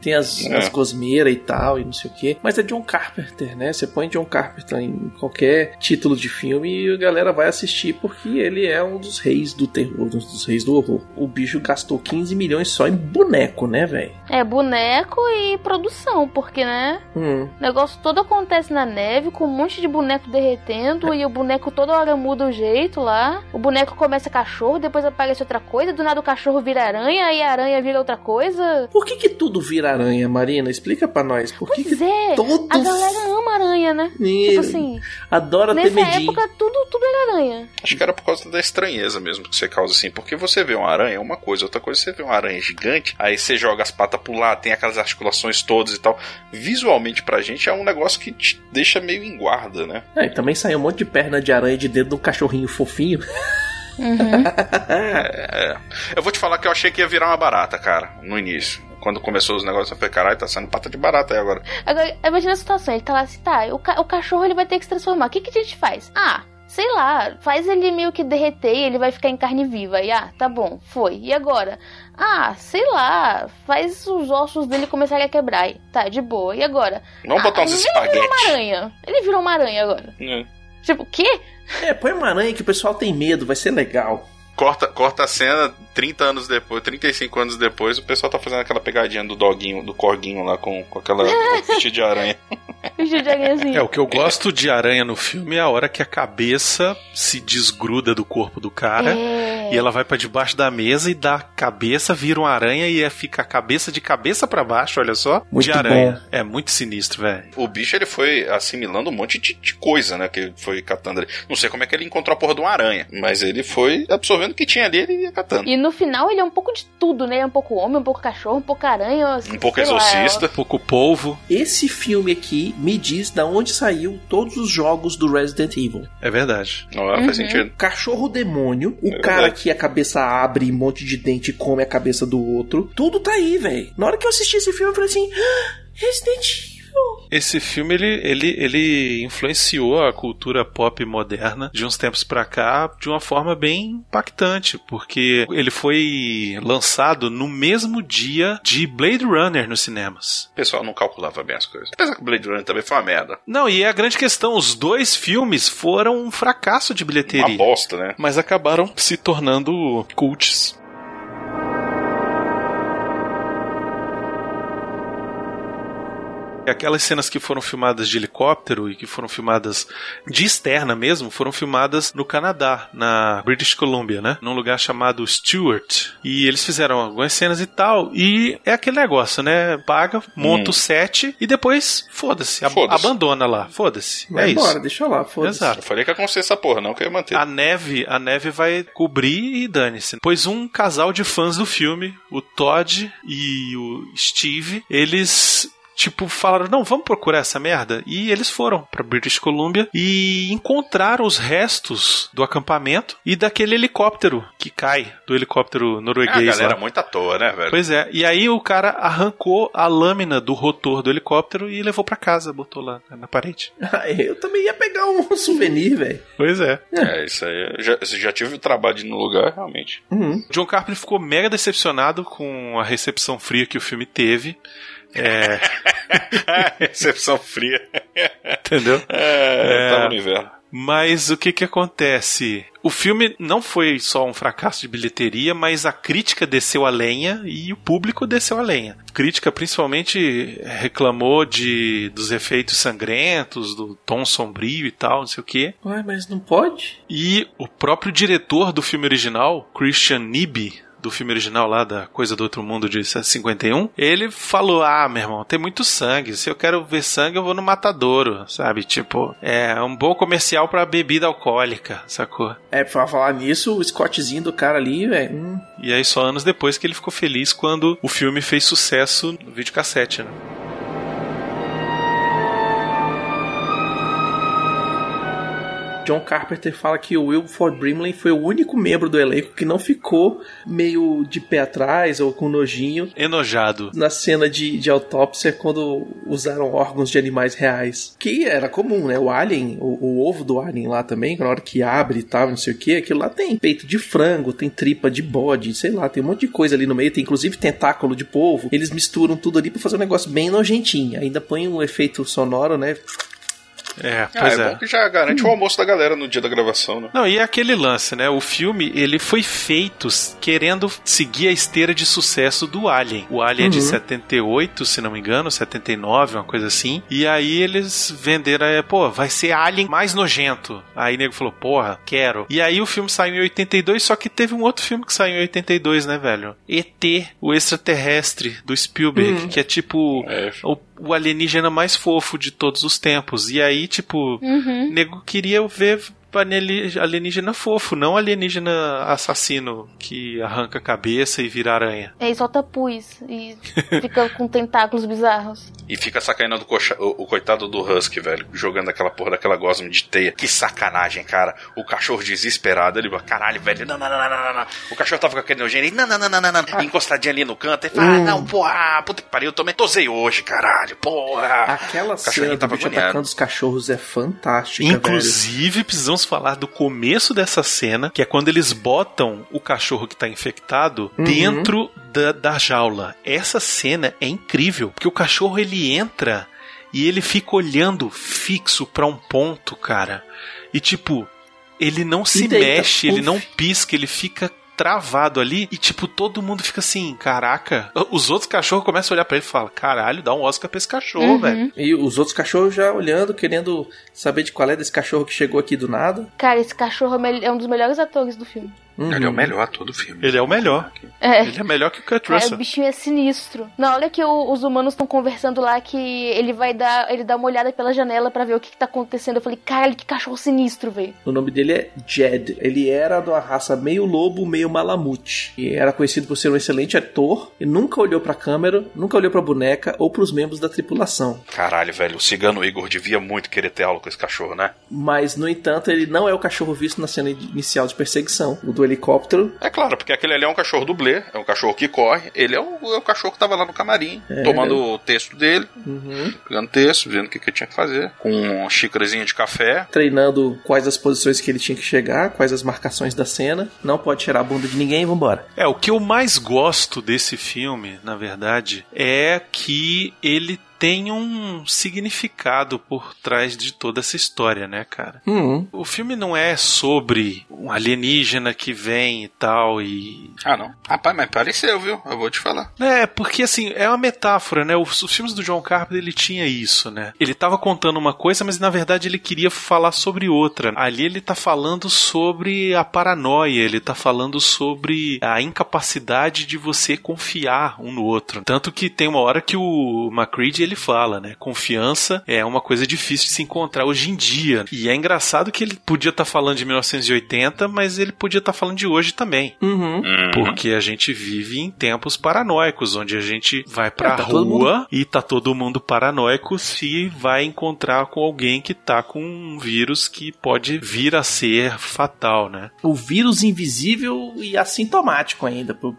tem as, É. as gosmeiras e tal, e não sei o que. Mas é John Carpenter, né? Você põe John Carpenter em qualquer título de filme e a galera vai assistir porque ele é um dos reis do terror, um dos reis do horror. O bicho gastou 15 milhões só em boneco, né, velho? É boneco e produção, porque, né? Hum. O negócio todo acontece na neve, com um monte de boneco derretendo, e o boneco toda hora muda o jeito lá. O boneco começa cachorro, depois aparece outra coisa, do nada o cachorro vira aranha, e a aranha vira outra coisa. Por que que tudo vira aranha, Marina? Explica pra nós. Por que que é, todo a galera ama aranha, né? Ih, Tipo assim, adora ter nessa medinho? época tudo, tudo era aranha. Acho que era por causa da estranheza mesmo que você causa assim. Porque você vê uma aranha é uma coisa, outra coisa você vê uma aranha gigante, aí você joga as patas pro lado, tem aquelas articulações todas e tal. Visualmente pra gente é um negócio que te deixa meio em guarda, né? É, e também saiu um monte de perna de aranha de dedo de um cachorrinho fofinho. *laughs* É. *laughs* Eu vou te falar que eu achei que ia virar uma barata, cara, no início. Quando começou os negócios, eu falei, caralho, tá sendo pata de barata aí agora. Agora, imagina a situação, ele tá lá assim, tá, o, ca- o cachorro ele vai ter que se transformar. O que, que a gente faz? Ah, sei lá, faz ele meio que derreter e ele vai ficar em carne viva. E ah, tá bom, foi. E agora? Ah, sei lá, faz os ossos dele começarem a quebrar. E Tá, de boa. E agora? Vamos Ah, botar uns Ele virou espaguete. uma aranha. Ele virou uma aranha agora. É. Tipo, o quê? É, põe uma aranha que o pessoal tem medo, vai ser legal. Corta, corta a cena 30 anos depois, 35 anos depois, o pessoal tá fazendo aquela pegadinha do doguinho, do corguinho lá com, com aquela *laughs* vestido de aranha. Bicho de aranhazinho. É, o que eu gosto de aranha no filme é a hora que a cabeça se desgruda do corpo do cara É. e ela vai pra debaixo da mesa e da cabeça vira uma aranha e é- fica a cabeça de cabeça pra baixo, olha só, Muito de aranha. bom. É muito sinistro, velho. O bicho ele foi assimilando um monte de, de coisa, né? Que ele foi catando ali. Não sei como é que ele encontrou a porra de uma aranha, mas ele foi absorvendo o que tinha ali ele ia catando. E no final ele é um pouco de tudo, né? Ele é um pouco homem, um pouco cachorro, um pouco aranha. Um pouco sei lá, exorcista. Um pouco polvo. Esse filme aqui me diz da onde saiu todos os jogos do Resident Evil. É verdade. Não faz Uhum. sentido. Cachorro demônio, o É cara verdade. que a cabeça abre e um monte de dente e come a cabeça do outro. Tudo tá aí, velho. Na hora que eu assisti esse filme, eu falei assim: "Ah, Resident Evil. Esse filme ele, ele, ele influenciou a cultura pop moderna de uns tempos pra cá de uma forma bem impactante, porque ele foi lançado no mesmo dia de Blade Runner nos cinemas. O pessoal não calculava bem as coisas. Apesar que o Blade Runner também foi uma merda. Não, e é a grande questão, os dois filmes foram um fracasso de bilheteria. Uma bosta, né? Mas acabaram se tornando cults. Aquelas cenas que foram filmadas de helicóptero e que foram filmadas de externa mesmo, foram filmadas no Canadá, na British Columbia, né? Num lugar chamado Stewart. E eles fizeram algumas cenas e tal. E é aquele negócio, né? Paga, monta Hum. o set e depois, foda-se, ab- Foda-se. abandona lá. Foda-se. Vai é embora, isso. deixa lá, foda-se. Exato. Eu falei que ia acontecer essa porra, não que eu ia manter. A neve, a neve vai cobrir e dane-se. Pois um casal de fãs do filme, o Todd e o Steve, eles tipo falaram: "Não, vamos procurar essa merda". E eles foram pra British Columbia e encontraram os restos do acampamento e daquele helicóptero que cai, do helicóptero Ah, a norueguês galera lá. muito à toa, né, velho? Pois é, e aí o cara arrancou a lâmina do rotor do helicóptero e levou pra casa, botou lá na parede. *laughs* Eu também ia pegar um *laughs* souvenir, velho. Pois é. É, isso aí. eu Já, já tive o trabalho de ir no lugar, realmente. Uhum. John Carpenter ficou mega decepcionado com a recepção fria que o filme teve. É, *laughs* Recepção fria. entendeu? É, É. tava no inverno. Mas o que que acontece? O filme não foi só um fracasso de bilheteria, mas a crítica desceu a lenha e o público desceu a lenha. A crítica principalmente reclamou de dos efeitos sangrentos, do tom sombrio e tal, não sei o quê. Ué, mas não pode? E o próprio diretor do filme original, Christian Nibi, do filme original lá da Coisa do Outro Mundo de 51, ele falou: Ah, meu irmão, tem muito sangue. Se eu quero ver sangue, eu vou no matadouro, sabe? Tipo, é um bom comercial pra bebida alcoólica, sacou? É, pra falar nisso, o Scottzinho do cara ali, velho. hum. E aí, só anos depois que ele ficou feliz quando o filme fez sucesso no videocassete, né? John Carpenter fala que o Wilford Brimley foi o único membro do elenco que não ficou meio de pé atrás ou com nojinho Enojado. na cena de, de autópsia quando usaram órgãos de animais reais. Que era comum, né? O alien, o, o ovo do alien lá também, na hora que abre e tal, não sei o que, aquilo lá tem peito de frango, tem tripa de bode, sei lá, tem um monte de coisa ali no meio, tem inclusive tentáculo de polvo. Eles misturam tudo ali pra fazer um negócio bem nojentinho. Ainda põe um efeito sonoro, né? É, Ah, pois é, é. bom que já garante o almoço da galera no dia da gravação, né? Não, e é aquele lance, né? O filme, ele foi feito querendo seguir a esteira de sucesso do Alien. O Alien é de Uhum. 78, se não me engano, 79, uma coisa assim. E aí eles venderam, é, pô, vai ser Alien mais nojento. Aí o nego falou, porra, quero. E aí o filme saiu em 82, só que teve um outro filme que saiu em 82, né, velho? ET, o extraterrestre, do Spielberg, Hum. que é tipo o, o alienígena mais fofo de todos os tempos. E aí, tipo, Uhum. nego queria ver alienígena alienígena fofo, não alienígena assassino que arranca a cabeça e vira aranha. É, e solta pus e fica *laughs* com tentáculos bizarros. E fica sacaneando o, coxa- o- o coitado do Husky, velho, jogando aquela porra daquela gosma de teia. Que sacanagem, cara. O cachorro desesperado, ele, caralho, velho, não, não, não, não, não, não. O cachorro tava com aquele nojento, ele, não, não, não, não, não, não. Encostadinho ali no canto, ele fala, ah, Hum. não, porra, puta que pariu, eu também tosei hoje, caralho, porra. Aquela cena do tava bicho atacando os cachorros é fantástica, velho. Inclusive, precisamos falar do começo dessa cena, que é quando eles botam o cachorro que tá infectado Uhum. dentro da, da jaula. Essa cena é incrível, porque o cachorro ele entra e ele fica olhando fixo pra um ponto, cara. E tipo, ele não se deita, mexe, ele não pisca, ele fica travado ali e tipo todo mundo fica assim, caraca. Os outros cachorros começam a olhar pra ele e falam: "Caralho, dá um Oscar pra esse cachorro, Uhum. velho". E os outros cachorros já olhando, querendo saber de qual é desse cachorro que chegou aqui do nada. Cara, esse cachorro é é um dos melhores atores do filme. Ele é o melhor todo o filme. Ele é o melhor. É. Ele é melhor que o Kurt Cara, Russell. o bichinho é sinistro. Na hora que o- os humanos estão conversando lá, que ele vai dar. Ele dá uma olhada pela janela pra ver o que, que tá acontecendo. Eu falei, caralho, que cachorro sinistro, velho. O nome dele é Jed. Ele era de uma raça meio lobo, meio malamute. E era conhecido por ser um excelente ator. E nunca olhou pra câmera, nunca olhou pra boneca ou pros membros da tripulação. Caralho, velho, o cigano Igor devia muito querer ter aula com esse cachorro, né? Mas, no entanto, ele não é o cachorro visto na cena inicial de perseguição. O do helicóptero. É claro, porque aquele ali é um cachorro dublê, é um cachorro que corre. Ele é o, é o cachorro que tava lá no camarim, É. tomando o texto dele, Uhum. pegando texto, vendo o que, que ele tinha que fazer, com uma xícarazinha de café. Treinando quais as posições que ele tinha que chegar, quais as marcações da cena. Não pode tirar a bunda de ninguém e vambora. É, o que eu mais gosto desse filme, na verdade, é que ele tem um significado por trás de toda essa história, né, cara? Uhum. O filme não é sobre um alienígena que vem e tal e. Ah, não. Rapaz, mas pareceu, viu? Eu vou te falar. É, porque assim, é uma metáfora, né? Os, os filmes do John Carpenter, ele tinha isso, né? Ele tava contando uma coisa, mas na verdade ele queria falar sobre outra. Ali ele tá falando sobre a paranoia, ele tá falando sobre a incapacidade de você confiar um no outro. Tanto que tem uma hora que o McCready ele fala, né? Confiança é uma coisa difícil de se encontrar hoje em dia. E é engraçado que ele podia estar falando de 1980, mas ele podia estar falando de hoje também. Uhum. Porque a gente vive em tempos paranoicos, onde a gente vai pra É, tá rua mundo- e tá todo mundo paranoico se vai encontrar com alguém que tá com um vírus que pode vir a ser fatal, né? O vírus invisível e assintomático ainda, pô,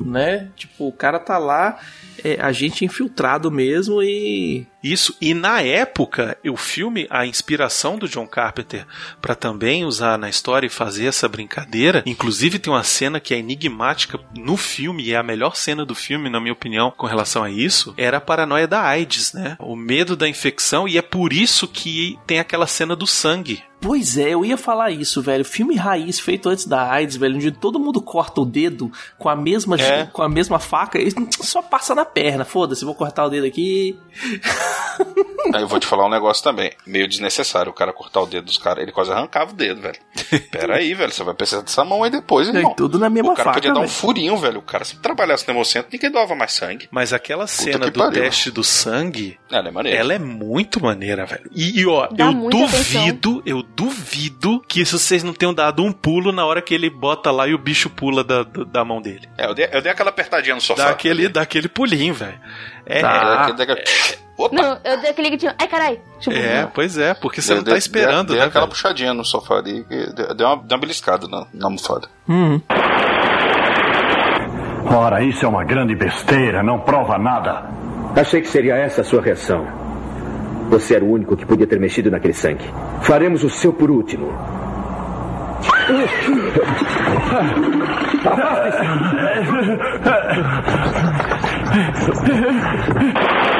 né? Tipo, o cara tá lá, é, agente infiltrado mesmo e Isso, e na época, o filme, a inspiração do John Carpenter para também usar na história e fazer essa brincadeira, inclusive tem uma cena que é enigmática no filme, e é a melhor cena do filme, na minha opinião, com relação a isso, era a paranoia da AIDS, né? O medo da infecção, e é por isso que tem aquela cena do sangue. Pois é, eu ia falar isso, velho. Filme raiz feito antes da AIDS, velho, onde todo mundo corta o dedo com a mesma, É. com a mesma faca, e só passa na perna. Foda-se, vou cortar o dedo aqui. *laughs* Aí eu vou te falar um negócio também. Meio desnecessário o cara cortar o dedo dos caras. Ele quase arrancava o dedo, velho. *laughs* Pera aí, velho. Você vai precisar dessa mão aí depois, irmão. tudo na mesma o cara faca, podia dar um furinho, velho. O cara, se trabalhasse no Hemocentro, ninguém doava mais sangue. Mas aquela cena do pariu. teste do sangue, Ela é maneira. ela é muito maneira, velho. E, e, ó, Dá eu muita duvido, eu duvido que isso vocês não tenham dado um pulo na hora que ele bota lá e o bicho pula da, da, da mão dele. É, eu dei, eu dei aquela apertadinha no sofá. Dá aquele, dá aquele pulinho, velho. É, Tá. É, dei aquele- Opa! Não, eu dei aquele gritinho. Ai, carai. Tipo, é, não. pois é, porque você Dei- não tá dei- esperando, dei, né? Dei aquela velho? puxadinha no sofá ali. Deu deu uma, deu uma beliscada na, na almofada. Uhum. Ora, isso é uma grande besteira, não prova nada. Achei que seria essa a sua reação. Você era o único que podia ter mexido naquele sangue. Faremos o seu por último. *laughs*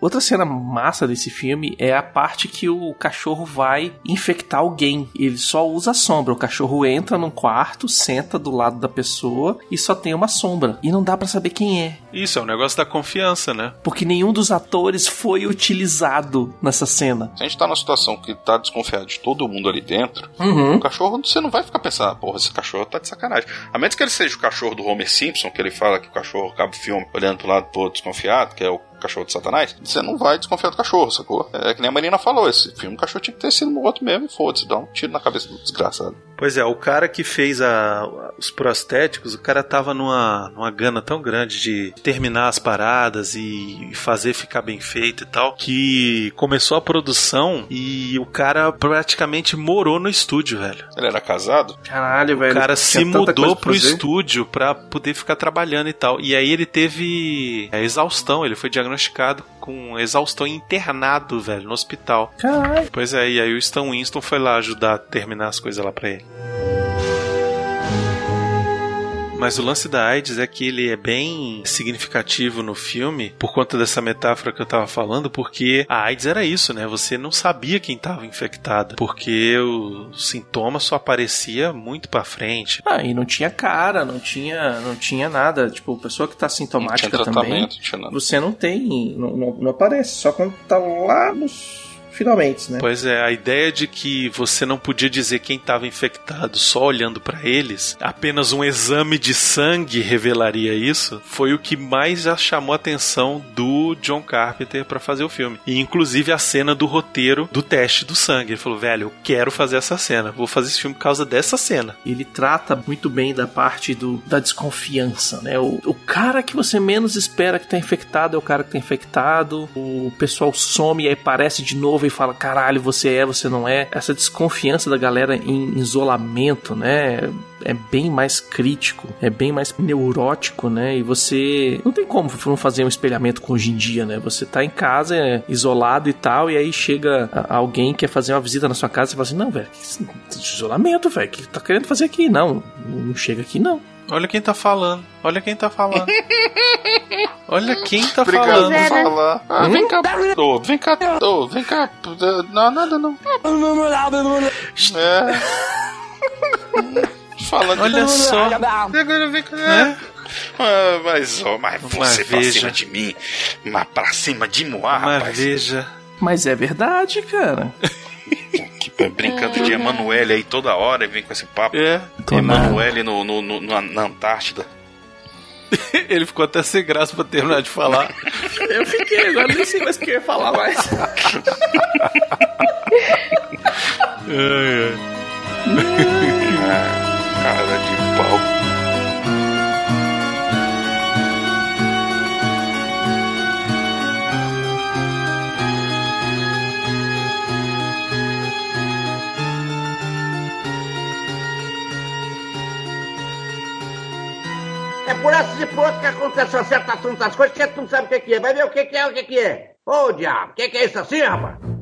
Outra cena massa desse filme é a parte que o cachorro vai infectar alguém. Ele só usa a sombra. O cachorro entra num quarto, senta do lado da pessoa e só tem uma sombra. E não dá pra saber quem é. Isso, é um negócio da confiança, né? Porque nenhum dos atores foi utilizado nessa cena. Se a gente tá numa situação que tá desconfiado de todo mundo ali dentro, Uhum. o cachorro, você não vai ficar pensando, "Ah, porra, esse cachorro tá de sacanagem. A menos que ele seja o cachorro do Homer Simpson, que ele fala que o cachorro acaba o filme olhando pro lado pro outro desconfiado, que é o cachorro de Satanás, você não vai desconfiar do cachorro, sacou? É que nem a Marina falou, esse filme o cachorro tinha que ter sido morto mesmo foda-se, dá um tiro na cabeça do desgraçado. Pois é, o cara que fez a- os prostéticos, o cara tava numa, numa gana tão grande de terminar as paradas e fazer ficar bem feito e tal, que começou a produção e o cara praticamente morou no estúdio, velho. Ele era casado? Caralho, velho. O cara se mudou pro fazer. estúdio pra poder ficar trabalhando e tal. E aí ele teve é, exaustão, ele foi diagnosticado com exaustão e internado, velho, no hospital. Caralho. Pois é, e aí o Stan Winston foi lá ajudar a terminar as coisas lá pra ele. Mas o lance da AIDS é que ele é bem significativo no filme por conta dessa metáfora que eu tava falando, porque a AIDS era isso, né? Você não sabia quem tava infectado, porque o sintoma só aparecia muito pra frente. Ah, e não tinha cara, não tinha, não tinha nada. Tipo, pessoa que tá sintomática Não tinha também, tratamento, não tinha nada. você não tem, não, não, não aparece, só quando tá lá nos finalmente, né? Pois é, a ideia de que você não podia dizer quem estava infectado só olhando pra eles, apenas um exame de sangue revelaria isso, foi o que mais já chamou a atenção do John Carpenter pra fazer o filme. E inclusive a cena do roteiro do teste do sangue. Ele falou: velho, eu quero fazer essa cena, vou fazer esse filme por causa dessa cena. Ele trata muito bem da parte do, da desconfiança, né? O, o cara que você menos espera que tá infectado é o cara que tá infectado. O pessoal some e aí aparece de novo e fala: caralho, você é, você não é. Essa desconfiança da galera em isolamento, né? É bem mais crítico, é bem mais neurótico, né? E você não tem como não fazer um espelhamento com hoje em dia, né? Você tá em casa, é, isolado e tal, e aí chega alguém que quer fazer uma visita na sua casa e fala assim: não, velho, isolamento, velho, o que tá querendo fazer aqui? Não, não chega aqui não. Olha quem tá falando, olha quem tá falando. *laughs* Olha quem tá Obrigado falando. é, né? falar. Ah, vem cá, vem cá, vem cá. Não, nada não. É. Falando Olha só. Agora vem cá. É. Ah, mas, ó, mas você pra veja. cima de mim, mas pra cima de Moá, Mas rapaz. veja. Mas é verdade, cara. Que brincando de Emanuele aí toda hora e vem com esse papo. É. Emanuele no, no, no- na, na Antártida. *laughs* Ele ficou até sem graça pra terminar de falar. *laughs* Eu fiquei, agora nem sei mais o que eu ia falar mais. *laughs* Ai, Ah, cara de pau. É por essas e por outras que acontecem certas tantas coisas que tu não sabe o que, é. Vai ver o que, é, o que, é. Ô, diabo, o que é isso assim, rapaz?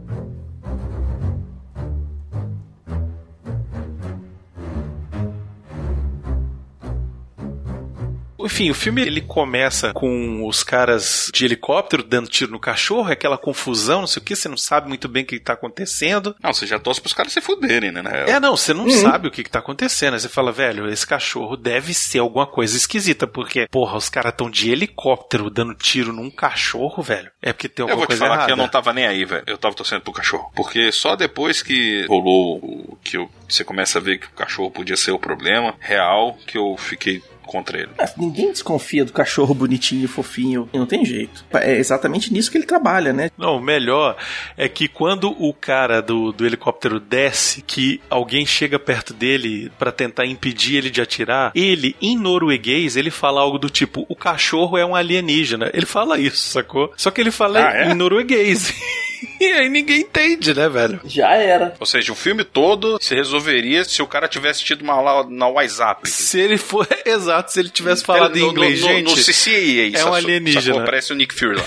Enfim, o filme ele começa com os caras de helicóptero dando tiro no cachorro, é aquela confusão, não sei o que, você não sabe muito bem o que tá acontecendo. Não, você já torce pros caras se fuderem, né? na real. É, não, você não Uhum. sabe o que, que tá acontecendo. Aí você fala, velho, esse cachorro deve ser alguma coisa esquisita, porque, porra, os caras tão de helicóptero dando tiro num cachorro, velho. É porque tem Eu alguma vou te coisa falar errada. que eu não tava nem aí, velho. Eu tava torcendo pro cachorro. Porque só depois que rolou o que eu- você começa a ver que o cachorro podia ser o problema real, que eu fiquei contra ele. Ah, Ninguém desconfia do cachorro bonitinho e fofinho. Não tem jeito. É exatamente nisso que ele trabalha, né? Não, o melhor é que quando o cara do, do helicóptero desce, que alguém chega perto dele pra tentar impedir ele de atirar, ele, em norueguês, ele fala algo do tipo: o cachorro é um alienígena. Ele fala isso, sacou? Só que ele fala Ah, é? em norueguês. *laughs* *laughs* e aí ninguém entende, né, velho? Já era. Ou seja, o filme todo se resolveria se o cara tivesse tido uma aula na WhatsApp. Se ele for. *laughs* Exato, se ele tivesse falado em No- inglês, no, no, gente. No CCA, é um alienígena. Parece o Nick Fury lá.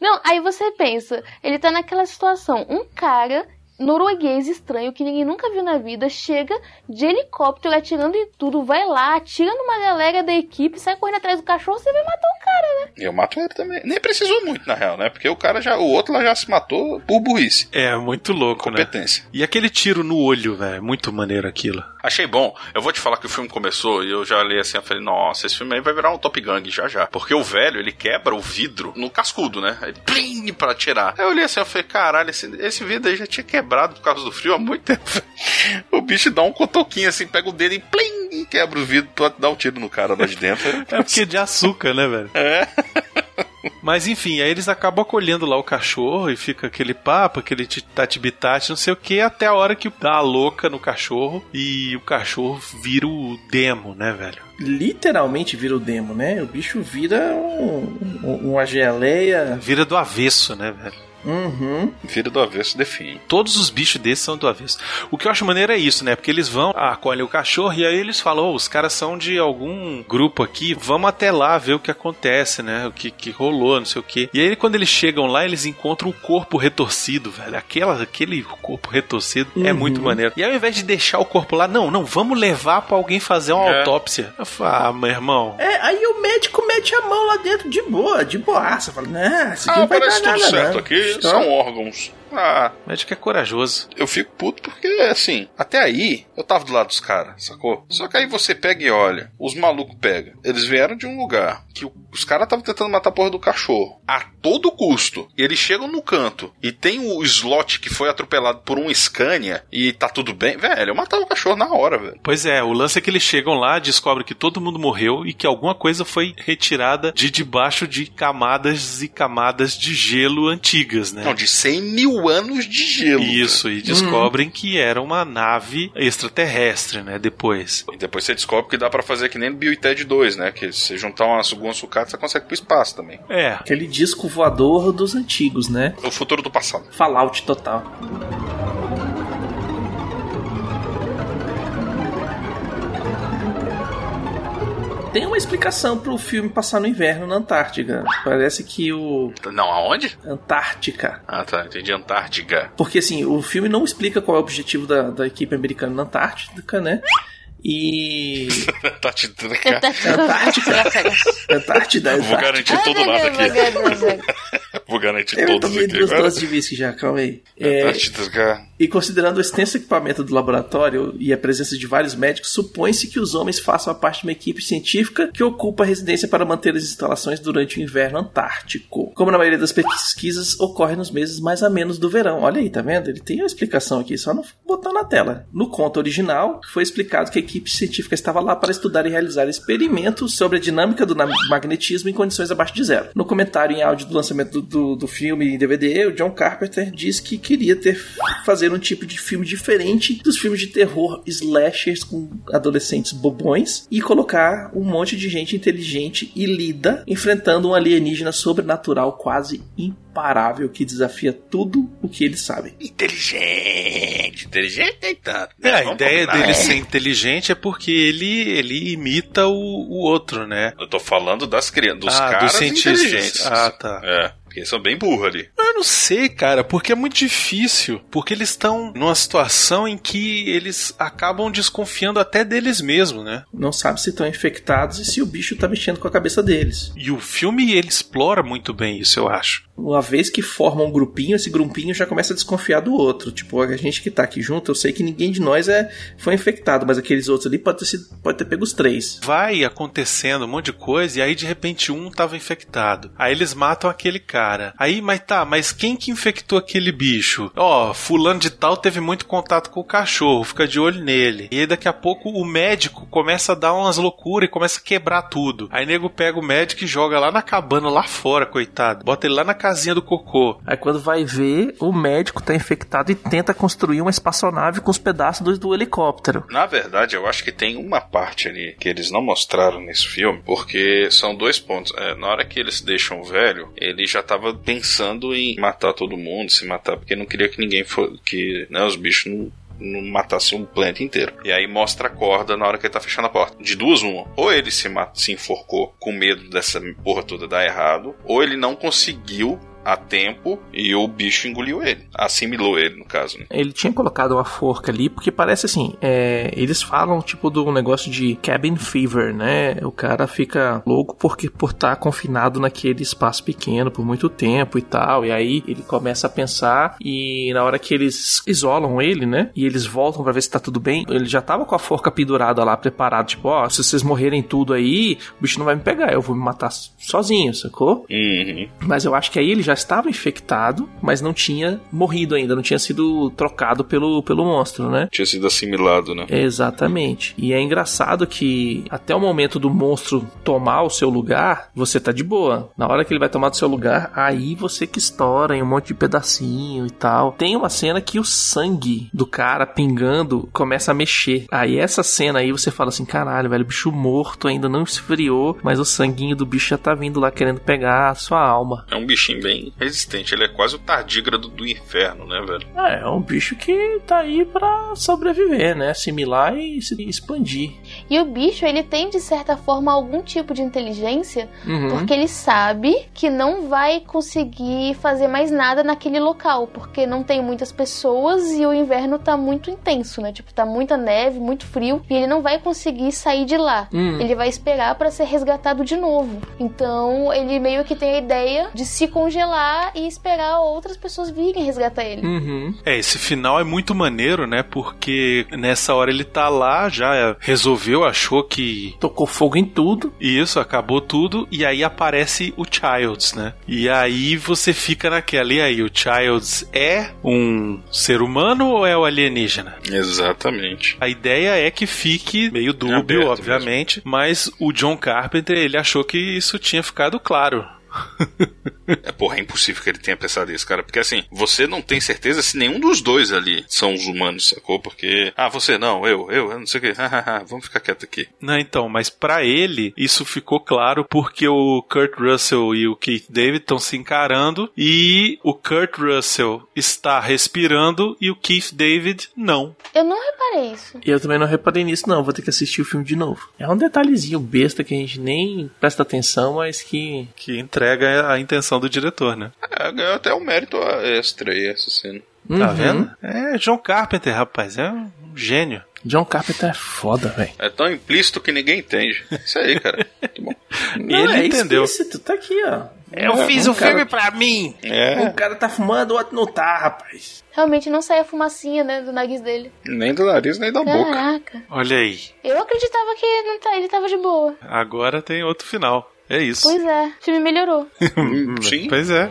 Não, aí você pensa, ele tá naquela situação, um cara norueguês estranho que ninguém nunca viu na vida, chega de helicóptero atirando em tudo, vai lá, atira numa galera da equipe, sai correndo atrás do cachorro, você vai matar o cara, né? Eu mato ele também. Nem precisou muito, na real, né? Porque o cara já. O outro lá já se matou por burrice. É, muito louco, né? Competência. E aquele tiro no olho, velho, muito maneiro aquilo. Achei bom. Eu vou te falar que o filme começou e eu já li assim, eu falei, nossa, esse filme aí vai virar um Top Gang já já. Porque o velho, ele quebra o vidro no cascudo, né? Ele plim pra atirar. Aí eu olhei assim, eu falei, caralho, esse, esse vidro aí já tinha quebrado por causa do frio há muito tempo. O bicho dá um cotoquinho assim, pega o dedo e plim e quebra o vidro pra dar um tiro no cara lá de dentro. *laughs* É porque é de açúcar, né, velho? É. Mas enfim, aí eles acabam acolhendo lá o cachorro e fica aquele papo, aquele tati-bitate, não sei o que, até a hora que dá a louca no cachorro e o cachorro vira o demo, né, velho? Literalmente vira o demo, né? O bicho vira um, um- uma geleia. Vira do avesso, né, velho? Uhum. Vira do avesso, define. Todos os bichos desses são do avesso. O que eu acho maneiro é isso, né? Porque eles vão, acolhem o cachorro e aí eles falam: "Ô, os caras são de algum grupo aqui, vamos até lá ver o que acontece, né? O que, que rolou, não sei o que. E aí, quando eles chegam lá, eles encontram o corpo retorcido, velho. Aquela, aquele corpo retorcido é Uhum. muito maneiro. E ao invés de deixar o corpo lá, não, não, vamos levar pra alguém fazer uma É. autópsia. Eu falo, ah, meu irmão. É, aí o médico mete a mão lá dentro de boa, de boaça. Fala, isso aqui Ah, não vai parece dar tudo nada, certo não. aqui, São órgãos. Ah, O médico é corajoso. eu fico puto porque, assim, até aí eu tava do lado dos caras, sacou? Só que aí você pega e olha, os malucos pegam. Eles vieram de um lugar que os caras estavam tentando matar a porra do cachorro a todo custo. E eles chegam no canto e tem o slot que foi atropelado por um Scania e tá tudo bem. Velho, eu matava o cachorro na hora, velho. Pois é, o lance é que eles chegam lá, descobrem que todo mundo morreu e que alguma coisa foi retirada de debaixo de camadas e camadas de gelo antigas, né? Não, de 100 mil anos de gelo. Isso, e descobrem que era uma nave extraterrestre, né? Depois. E depois você descobre que dá pra fazer que nem no Bill e Ted 2, né? Que se você juntar umas algumas sucatas, você consegue pro espaço também. É. Aquele disco voador dos antigos, né? O futuro do passado. Fallout total. Tem uma explicação pro filme passar no inverno na Antártica. Parece que o. Não, aonde? Antártica. Ah, tá. Entendi. Antártica. Porque assim, o filme não explica qual é o objetivo da, da equipe americana na Antártica, né? E. Antártida. Antártica. Antártida. Vou garantir todo lado aqui. Vou garantir Eu todos tomei aqui duas agora. doses de whisky já, calma aí. É, Antártida. e considerando o extenso equipamento do laboratório e a presença de vários médicos, supõe-se que os homens façam a parte de uma equipe científica que ocupa a residência para manter as instalações durante o inverno antártico. Como na maioria das pesquisas, ocorre nos meses mais a menos do verão. Olha aí, tá vendo? Ele tem uma explicação aqui, só não botou na tela. No conto original, foi explicado que a equipe científica estava lá para estudar e realizar experimentos sobre a dinâmica do magnetismo em condições abaixo de zero. No comentário em áudio do lançamento do, do, do filme em DVD, o John Carpenter diz que queria ter fazer um tipo de filme diferente dos filmes de terror slashers com adolescentes bobões e colocar um monte de gente inteligente e lida enfrentando um alienígena sobrenatural quase imparável que desafia tudo o que eles sabem. Inteligente. Inteligente nem tanto. É, a Vamos ideia combinar. dele É. ser inteligente é porque ele, ele imita o, o outro, né? Eu tô falando das crianças, dos Ah, dos caras cientistas. inteligentes. Ah, tá. É, eles são bem burros ali. Eu não sei, cara, porque é muito difícil. Porque eles estão numa situação em que eles acabam desconfiando até deles mesmos, né? Não sabe se estão infectados e se o bicho tá mexendo com a cabeça deles. E o filme ele explora muito bem isso, eu acho. Uma vez que forma um grupinho, esse grupinho já começa a desconfiar do outro. Tipo, a gente que tá aqui junto, eu sei que ninguém de nós é, foi infectado, mas aqueles outros ali pode ter, sido, pode ter pego os três. Vai acontecendo um monte de coisa e aí de repente um tava infectado. Aí eles matam aquele cara. Aí, mas tá, mas quem que infectou aquele bicho? Ó, fulano de tal teve muito contato com o cachorro, fica de olho nele. E aí daqui a pouco o médico começa a dar umas loucuras e começa a quebrar tudo. Aí nego pega o médico e joga lá na cabana, lá fora, coitado. Bota ele lá na casinha do cocô. Aí quando vai ver, o médico tá infectado e tenta construir uma espaçonave com os pedaços do, do helicóptero. Na verdade, eu acho que tem uma parte ali que eles não mostraram nesse filme, porque são dois pontos. É, na hora que eles deixam o velho, ele já tava pensando em matar todo mundo, se matar, porque não queria que ninguém fosse. que né, os bichos não não matasse um planeta inteiro. E aí mostra a corda na hora que ele tá fechando a porta. De duas, uma. Ou ele se, se enforcou com medo dessa porra toda dar errado, ou ele não conseguiu a tempo e o bicho engoliu ele. Assimilou ele, no caso, né? Ele tinha colocado uma forca ali, porque parece assim, é, eles falam tipo do negócio de cabin fever, né? O cara fica louco porque por estar confinado naquele espaço pequeno por muito tempo e tal. E aí ele começa a pensar e na hora que eles isolam ele, né? E eles voltam pra ver se tá tudo bem, ele já tava com a forca pendurada lá, preparado, tipo, ó, se vocês morrerem tudo aí, o bicho não vai me pegar, eu vou me matar sozinho, sacou? Uhum. Mas eu acho que aí ele já estava infectado, mas não tinha morrido ainda, não tinha sido trocado pelo, pelo monstro, né? Tinha sido assimilado, né? Exatamente. E é engraçado que até o momento do monstro tomar o seu lugar, você tá de boa. Na hora que ele vai tomar do seu lugar, aí você que estoura em um monte de pedacinho e tal. Tem uma cena que o sangue do cara pingando começa a mexer. Aí essa cena aí você fala assim: caralho, velho, o bicho morto ainda não esfriou, mas o sanguinho do bicho já tá vindo lá querendo pegar a sua alma. É um bichinho bem resistente. Ele é quase o tardígrado do inferno, né, velho? É, é um bicho que tá aí pra sobreviver, né? Assimilar e se expandir. E o bicho, ele tem de certa forma algum tipo de inteligência, Uhum. porque ele sabe que não vai conseguir fazer mais nada naquele local, porque não tem muitas pessoas e o inverno tá muito intenso, né? Tipo, tá muita neve, muito frio, e ele não vai conseguir sair de lá. Hum. Ele vai esperar pra ser resgatado de novo. Então, ele meio que tem a ideia de se congelar e esperar outras pessoas virem resgatar ele. Uhum. É, esse final é muito maneiro, né? Porque nessa hora ele tá lá, já resolveu, achou que. Tocou fogo em tudo. Isso, acabou tudo. E aí aparece o Childs, né? E aí você fica naquela. E aí, o Childs é um ser humano ou é o alienígena? Exatamente. A ideia é que fique meio dúbio, Aberto obviamente. Mas o John Carpenter, ele achou que isso tinha ficado claro. *laughs* É, porra, é impossível que ele tenha pensado isso, cara. Porque assim, você não tem certeza se nenhum dos dois ali são os humanos, sacou? Porque, ah, você não, eu, eu, eu não sei o que. *laughs* Vamos ficar quieto aqui. Não, então, mas pra ele isso ficou claro porque o Kurt Russell e o Keith David estão se encarando e o Kurt Russell está respirando e o Keith David não. Eu não reparei isso. Eu também não reparei nisso, não. Vou ter que assistir o filme de novo. É um detalhezinho besta que a gente nem presta atenção, mas que. Que entrega a intenção do diretor, né? É, ganhou até um mérito extra aí essa cena. Tá Uhum. vendo? É John Carpenter, rapaz, é um gênio. John Carpenter é foda, velho. É tão implícito que ninguém entende. Isso aí, cara. Muito bom. Não, Ele é entendeu. explícito, tá aqui, ó. Eu Um- fiz um o filme cara- pra mim. É. Um cara tá fumando, o outro não tá, rapaz. Realmente não sai a fumacinha, né, do nariz dele. Nem do nariz, nem da boca. Caraca. Olha aí. Eu acreditava que não tá, ele tava de boa. Agora tem outro final. É isso. Pois é, o filme melhorou. *laughs* Sim. Pois é.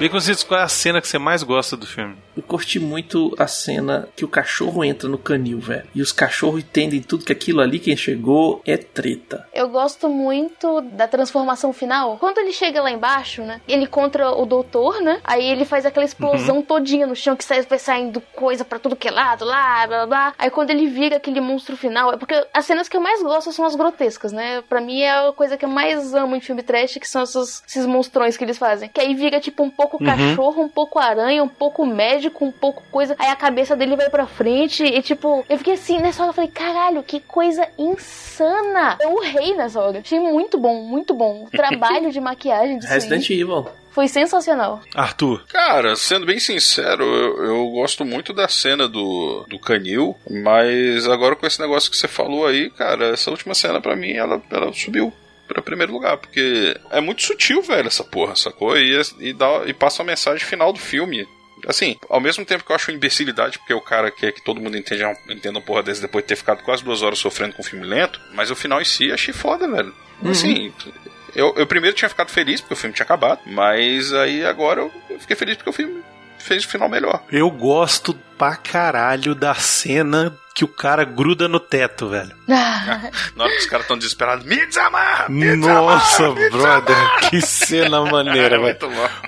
Baconzitos, qual é a cena que você mais gosta do filme? Eu curti muito a cena que o cachorro entra no canil, velho. E os cachorros entendem tudo que aquilo ali, quem chegou, é treta. Eu gosto muito da transformação final. Quando ele chega lá embaixo, né? Ele encontra o doutor, né? Aí ele faz aquela explosão todinha no chão que sai, vai saindo coisa pra tudo que é lado, lá, blá blá blá. Aí quando ele vira aquele monstro final, é porque as cenas que eu mais gosto são as grotescas, né? Pra mim é a coisa que eu mais amo em filme trash, que são esses, esses monstrões que eles fazem. Que aí vira tipo um pouco Uhum. cachorro, um pouco aranha, um pouco médico, um pouco coisa. Aí a cabeça dele vai pra frente e tipo, eu fiquei assim, nessa hora eu falei, caralho, que coisa insana. Eu urrei nessa hora. Achei muito bom, muito bom. O trabalho de maquiagem disso Resident aí Evil. foi sensacional. Arthur. Cara, sendo bem sincero, eu, eu gosto muito da cena do, do canil, mas agora com esse negócio que você falou aí, cara, essa última cena pra mim, ela, ela subiu pra primeiro lugar, porque é muito sutil, velho, essa porra, sacou? E, e, dá, e passa a mensagem final do filme. Assim, ao mesmo tempo que eu acho uma imbecilidade, porque o cara quer que todo mundo entenda, entenda uma porra desse depois de ter ficado quase duas horas sofrendo com o filme lento, mas o final em si achei foda, velho. Assim, eu, eu primeiro tinha ficado feliz porque o filme tinha acabado, mas aí agora eu, eu fiquei feliz porque o filme fez o final melhor. Eu gosto pra caralho da cena que o cara gruda no teto, velho. *laughs* Na hora que os caras estão desesperados, me desamarra! Me desamarra, Nossa, brother, que cena *laughs* maneira, É velho.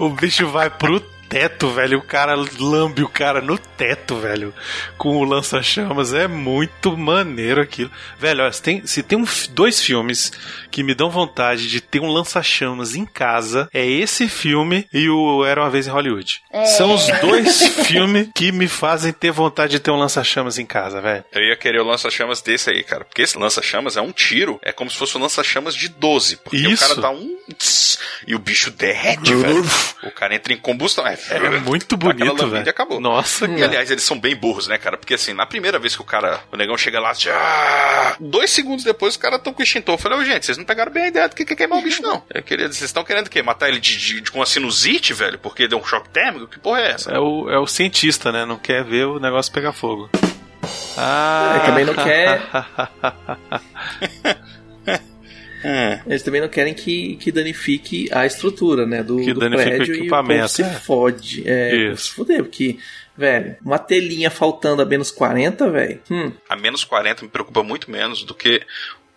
O bicho vai pro teto, velho. O cara lambe o cara no teto, velho. Com o lança-chamas. É muito maneiro aquilo. Velho, olha, se tem, se tem um dois filmes que me dão vontade de ter um lança-chamas em casa, é esse filme e o Era uma Vez em Hollywood. É. São os dois *laughs* filmes que me fazem ter vontade de ter um lança-chamas em casa, velho. Eu ia querer o lança-chamas desse aí, cara. Porque esse lança-chamas é um tiro. É como se fosse um lança-chamas de 12. Porque Isso. o cara dá um. tss, e o bicho derrete, velho. O cara entra em combustão. É, É muito bonito, velho. E acabou. Nossa, E aliás, eles são bem burros, né, cara? Porque assim, na primeira vez que o cara, o negão chega lá, já, dois segundos depois, os caras estão com o extintor. Eu falei, ô gente, vocês não pegaram bem a ideia do que que é queimar o bicho, não. Eu queria, vocês estão querendo o quê? Matar ele de, de- de- com uma sinusite, velho? Porque deu um choque térmico? Que porra é essa? É o, é o cientista, né? Não quer ver o negócio pegar fogo. Ah, É, também não quer- *laughs* Hum. Eles também não querem que, que danifique a estrutura, né? Do, Que do danifique o prédio e o equipamento, povo se é. fode. É, Isso. se fuder, porque, velho, uma telinha faltando a menos 40, velho. Hum. A menos 40 me preocupa muito menos do que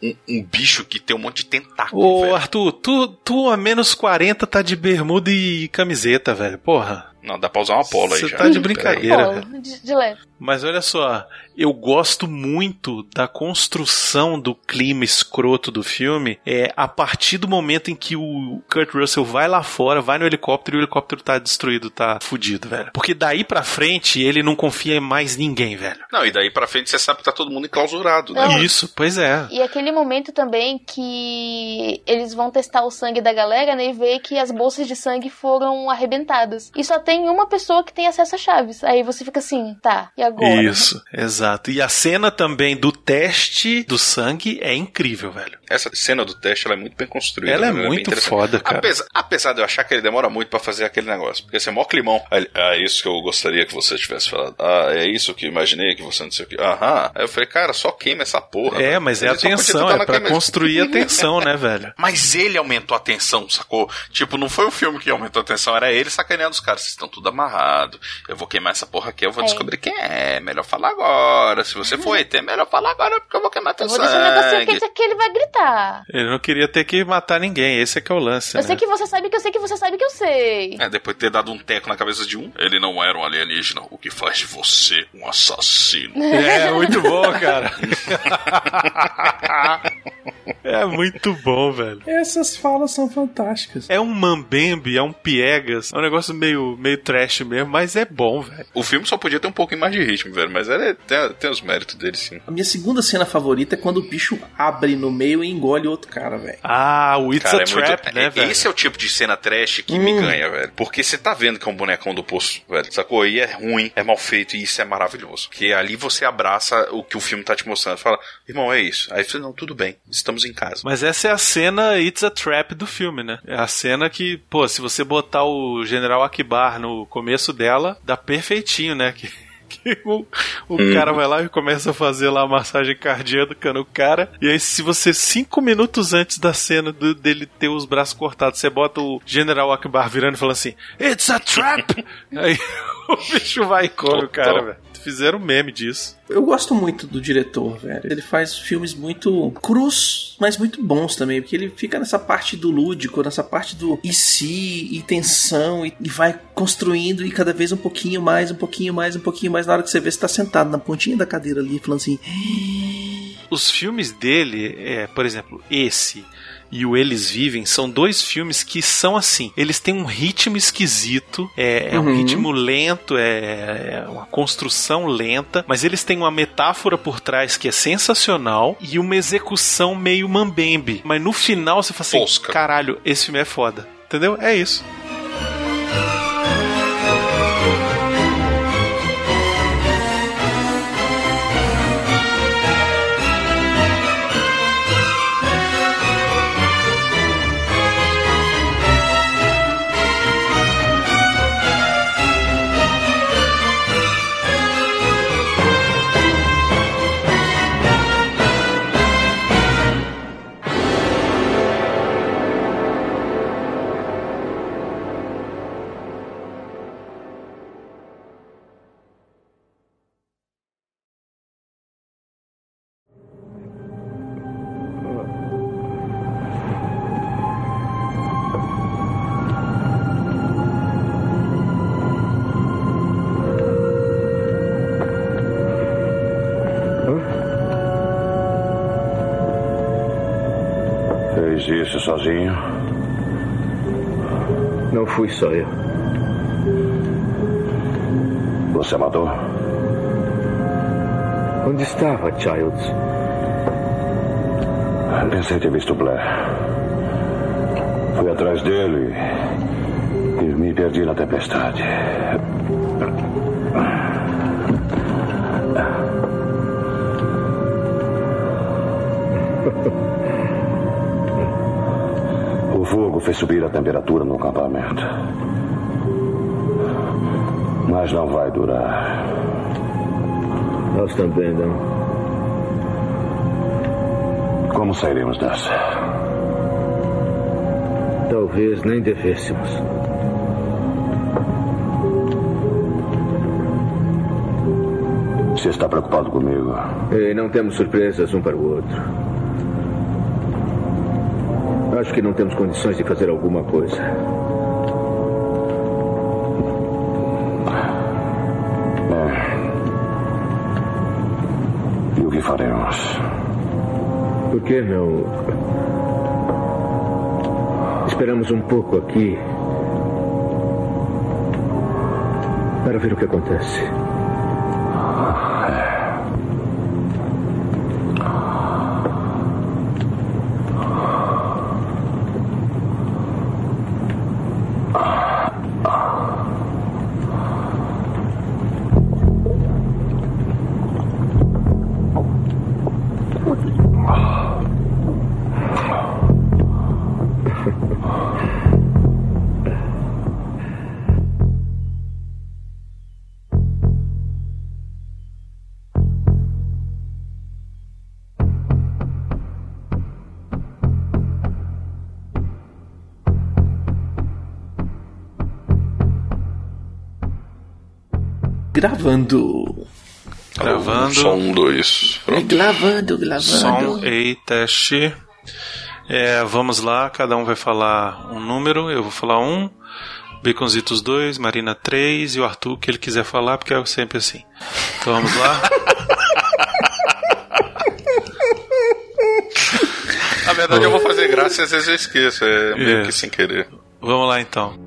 um, um bicho que tem um monte de tentáculo, Ô, velho. Arthur, tu, tu a menos 40 tá de bermuda e camiseta, velho. Porra. Não, dá pra usar uma polo aí Você já. tá de brincadeira, velho. de, de leve. Mas olha só, eu gosto muito da construção do clima escroto do filme. É a partir do momento em que o Kurt Russell vai lá fora, vai no helicóptero e o helicóptero tá destruído, tá fudido, velho. Porque daí pra frente ele não confia em mais ninguém, velho. Não, e daí pra frente você sabe que tá todo mundo enclausurado, né? Não. Isso, pois é. E aquele momento também que eles vão testar o sangue da galera, né? E ver que as bolsas de sangue foram arrebentadas. E só tem uma pessoa que tem acesso às chaves. Aí você fica assim, tá, e agora? Isso, exato. E a cena também do teste do sangue é incrível, velho. Essa cena do teste ela é muito bem construída. Ela é né? bem muito interessante. foda, cara. Apesar, apesar de eu achar que ele demora muito pra fazer aquele negócio. Porque esse é mó climão. Ah, é isso que eu gostaria que você tivesse falado. Ah, é isso que eu imaginei que você não sei o que. Aham. Aí eu falei, cara, só queima essa porra. É, velho. mas é atenção, tentar é pra construir a tensão, né, velho? *laughs* Mas ele aumentou a tensão, sacou? Tipo, não foi o filme que aumentou a tensão, era ele sacaneando os caras. Vocês estão tudo amarrado. Eu vou queimar essa porra aqui, eu vou É. descobrir quem é. Melhor falar agora. Se você for ET, é melhor falar agora porque eu vou queimar teu Eu vou deixar um negocinho sangue. quente aqui, ele vai gritar. Ele não queria ter que matar ninguém, esse é que é o lance, Eu né? sei que você sabe que eu sei que você sabe que eu sei. É, depois de ter dado um teco na cabeça de um, ele não era um alienígena, o que faz de você um assassino. *laughs* É, muito bom, cara. *laughs* É muito bom, velho. Essas falas são fantásticas. É um mambembe, é um piegas, é um negócio meio, meio trash mesmo, mas é bom, velho. O filme só podia ter um pouquinho mais de ritmo, velho, mas ele tem, tem os méritos dele, sim. A minha segunda cena favorita é quando o bicho abre no meio e engole outro cara, velho. Ah, o It's Cara, a é muito- Trap, né, é- velho? Esse é o tipo de cena trash que me ganha, velho. Porque você tá vendo que é um bonecão do poço, velho. Sacou? E é ruim, é mal feito, e isso é maravilhoso. Que ali você abraça o que o filme tá te mostrando. Fala, irmão, é isso. Aí você, não, tudo bem, estamos em casa. Mas essa é a cena It's a Trap do filme, né? É a cena que, pô, se você botar o General Akbar no começo dela, dá perfeitinho, né? Que, que o, o Hum. cara vai lá e começa a fazer lá a massagem cardíaca no cara. E aí, se você, cinco minutos antes da cena do- dele ter os braços cortados, você bota o General Akbar virando e falando assim: It's a trap! *laughs* aí *laughs* o bicho vai e come o cara, velho. Fizeram meme disso. Eu gosto muito do diretor, velho. Ele faz filmes muito crus, mas muito bons também, porque ele fica nessa parte do lúdico, nessa parte do e se, e tensão, e, e vai construindo e cada vez um pouquinho mais, um pouquinho mais, um pouquinho mais. Na hora que você vê, você tá sentado na pontinha da cadeira ali, falando assim. *gasps* Os filmes dele, é, por exemplo, esse e o Eles Vivem são dois filmes que são assim. Eles têm um ritmo esquisito, é, é um Uhum. ritmo lento, é, é uma construção lenta, mas eles têm uma metáfora por trás que é sensacional e uma execução meio mambembe. Mas no final você fala assim: caralho, esse filme é foda. Entendeu? É isso. Childs? Pensei ter visto Blair. Fui atrás dele e me perdi na tempestade. *laughs* O fogo fez subir a temperatura no acampamento. Mas não vai durar. Nós também não. Como sairemos dessa? Talvez nem devêssemos. Você está preocupado comigo? E não temos surpresas um para o outro. Acho que não temos condições de fazer alguma coisa. Que não. Esperamos um pouco aqui. Para ver o que acontece. Gravando. Gravando. Um, dois. É, gravando, gravando. Som, ei, teste. É, vamos lá, cada um vai falar um número, eu vou falar um, Baconzitos dois, Marina três e o Arthur que ele quiser falar, porque é sempre assim. Então vamos lá. *laughs* verdade, eu vou fazer graça e às vezes eu esqueço. É meio É. que sem querer. Vamos lá então.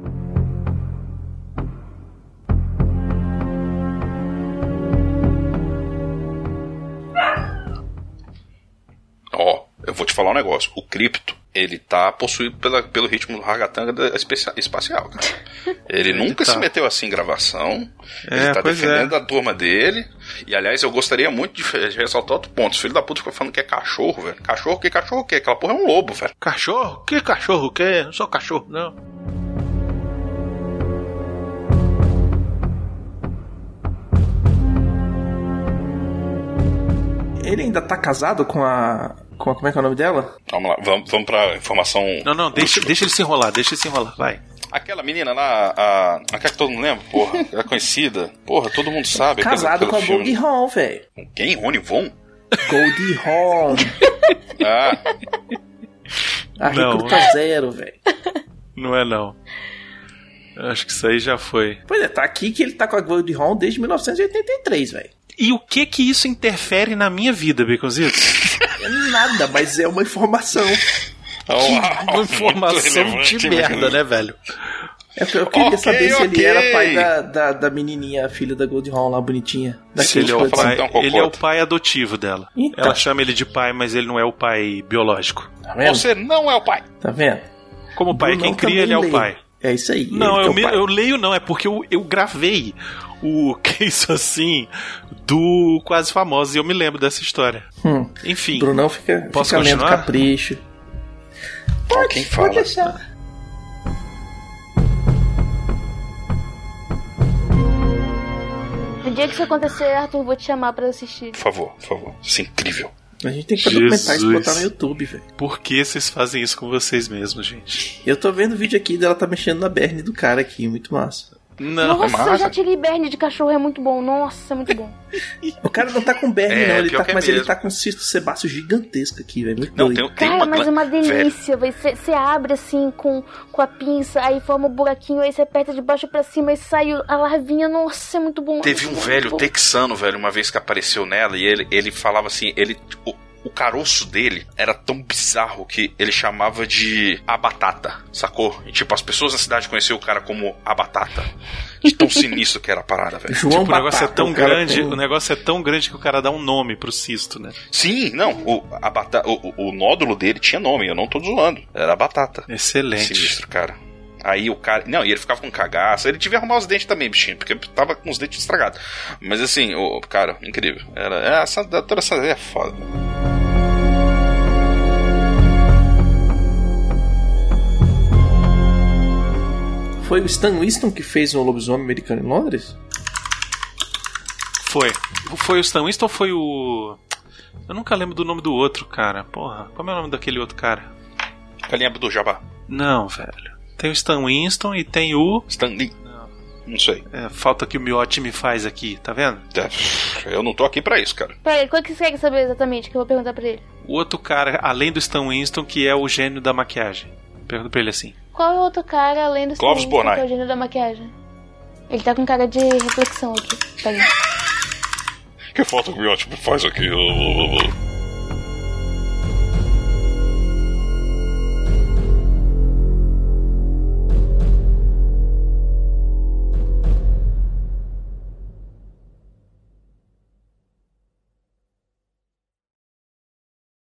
Falar um negócio. O cripto, ele tá possuído pela, pelo ritmo do ragatanga especia- espacial, cara. *laughs* Ele nunca tá. se meteu assim em gravação. É, ele tá pois defendendo é. a turma dele. E aliás, eu gostaria muito de, ressaltar outro ponto. Os filhos da puta ficam falando que é cachorro, velho. Cachorro, que cachorro o quê? Aquela porra é um lobo, velho. Cachorro? Que cachorro? Que? Não sou cachorro, não. Ele ainda tá casado com a. Com como é que é o nome dela? Vamos lá, vamos, vamos pra informação. Não, não, deixa, deixa ele se enrolar, deixa ele se enrolar, vai. Aquela menina lá, a. Aquela que todo mundo lembra, porra, *laughs* ela é conhecida. Porra, todo mundo sabe. Casado com a. Goldie Hawn, velho. Quem? Rony Von? Goldie Hawn. *laughs* Ah, A Não. recruta zero, velho. Não é não. Eu Acho que isso aí já foi. Pois é, tá aqui que ele tá com a Goldie Hawn desde 1983, velho. E o que que isso interfere na minha vida, Baconzito? É nada, mas é uma informação. Uma informação de merda, né, velho? É porque eu queria Ok, saber se ele era pai da, da, da menininha, a filha da Goldie Hawn lá, bonitinha. Se ele é, o pai, assim. ele é o pai adotivo dela. Então. Ela chama ele de pai, mas ele não é o pai biológico. Tá vendo? Você não é o pai. Tá vendo? Como o pai é quem cria, ele é o pai. É isso aí. Não, que é eu, o me- eu leio não, é porque eu, eu gravei o *laughs* que é isso assim do Quase Famosos e eu me lembro dessa história. Hum. Enfim. Brunão fica, Posso fica lendo continuar? capricho. Ó, quem fala? Pode deixar. No dia que isso acontecer, Arthur, vou te chamar pra assistir. Por favor, por favor. Isso é incrível. A gente tem que documentar isso e botar no YouTube, velho. Por que vocês fazem isso com vocês mesmos, gente? Eu tô vendo o vídeo aqui dela tá mexendo na berne do cara aqui, muito massa. Não, Nossa, eu já tirei berne de cachorro, é muito bom. Nossa, é muito bom. O cara não tá com berne, É, não, ele tá, é mas ele tá com um cisto sebáceo gigantesco aqui, velho. Muito Não, doido. tem, tem Cara, uma. mas é uma delícia, velho. Você abre assim com, com a pinça, aí forma um buraquinho, aí você aperta de baixo pra cima e sai a larvinha. Nossa, é muito bom. Teve é um muito velho bom. texano, velho, uma vez que apareceu nela e ele, ele falava assim, ele. O, o caroço dele era tão bizarro que ele chamava de a batata, sacou? E, tipo, as pessoas na cidade conheciam o cara como a batata. De tão *laughs* sinistro que era a parada, velho. Tipo, o negócio é Batata, tão grande, tem- o negócio é tão grande que o cara dá um nome pro cisto, né? Sim, não, o, a bata, o, o- o nódulo dele tinha nome, eu não tô zoando. Era a batata. Excelente. Sinistro, cara. Aí o cara. Não, e ele ficava com cagaço. Ele devia arrumar os dentes também, bichinho, porque tava com os dentes estragados. Mas assim, o cara, incrível. Era, é, essa, toda essa é foda. Foi o Stan Winston que fez o lobisomem americano em Londres? Foi. Foi o Stan Winston ou foi o. Eu nunca lembro do nome do outro, cara. Porra, qual é o nome daquele outro cara? Galinha do Jabá. Não, velho. Tem o Stan Winston e tem o. Stan Lee. Não sei. É, falta que o Miotti me faz aqui, tá vendo? É, Eu não tô aqui pra isso, cara. Peraí, qual que você quer saber exatamente? Que eu vou perguntar pra ele. O outro cara, além do Stan Winston, que é o gênio da maquiagem. Pergunta pra ele assim. Qual é o outro cara além do Clóvis Bornai. que é o gênio da maquiagem? Ele tá com cara de reflexão aqui. Tá aí. Que falta que o ótimo faz aqui?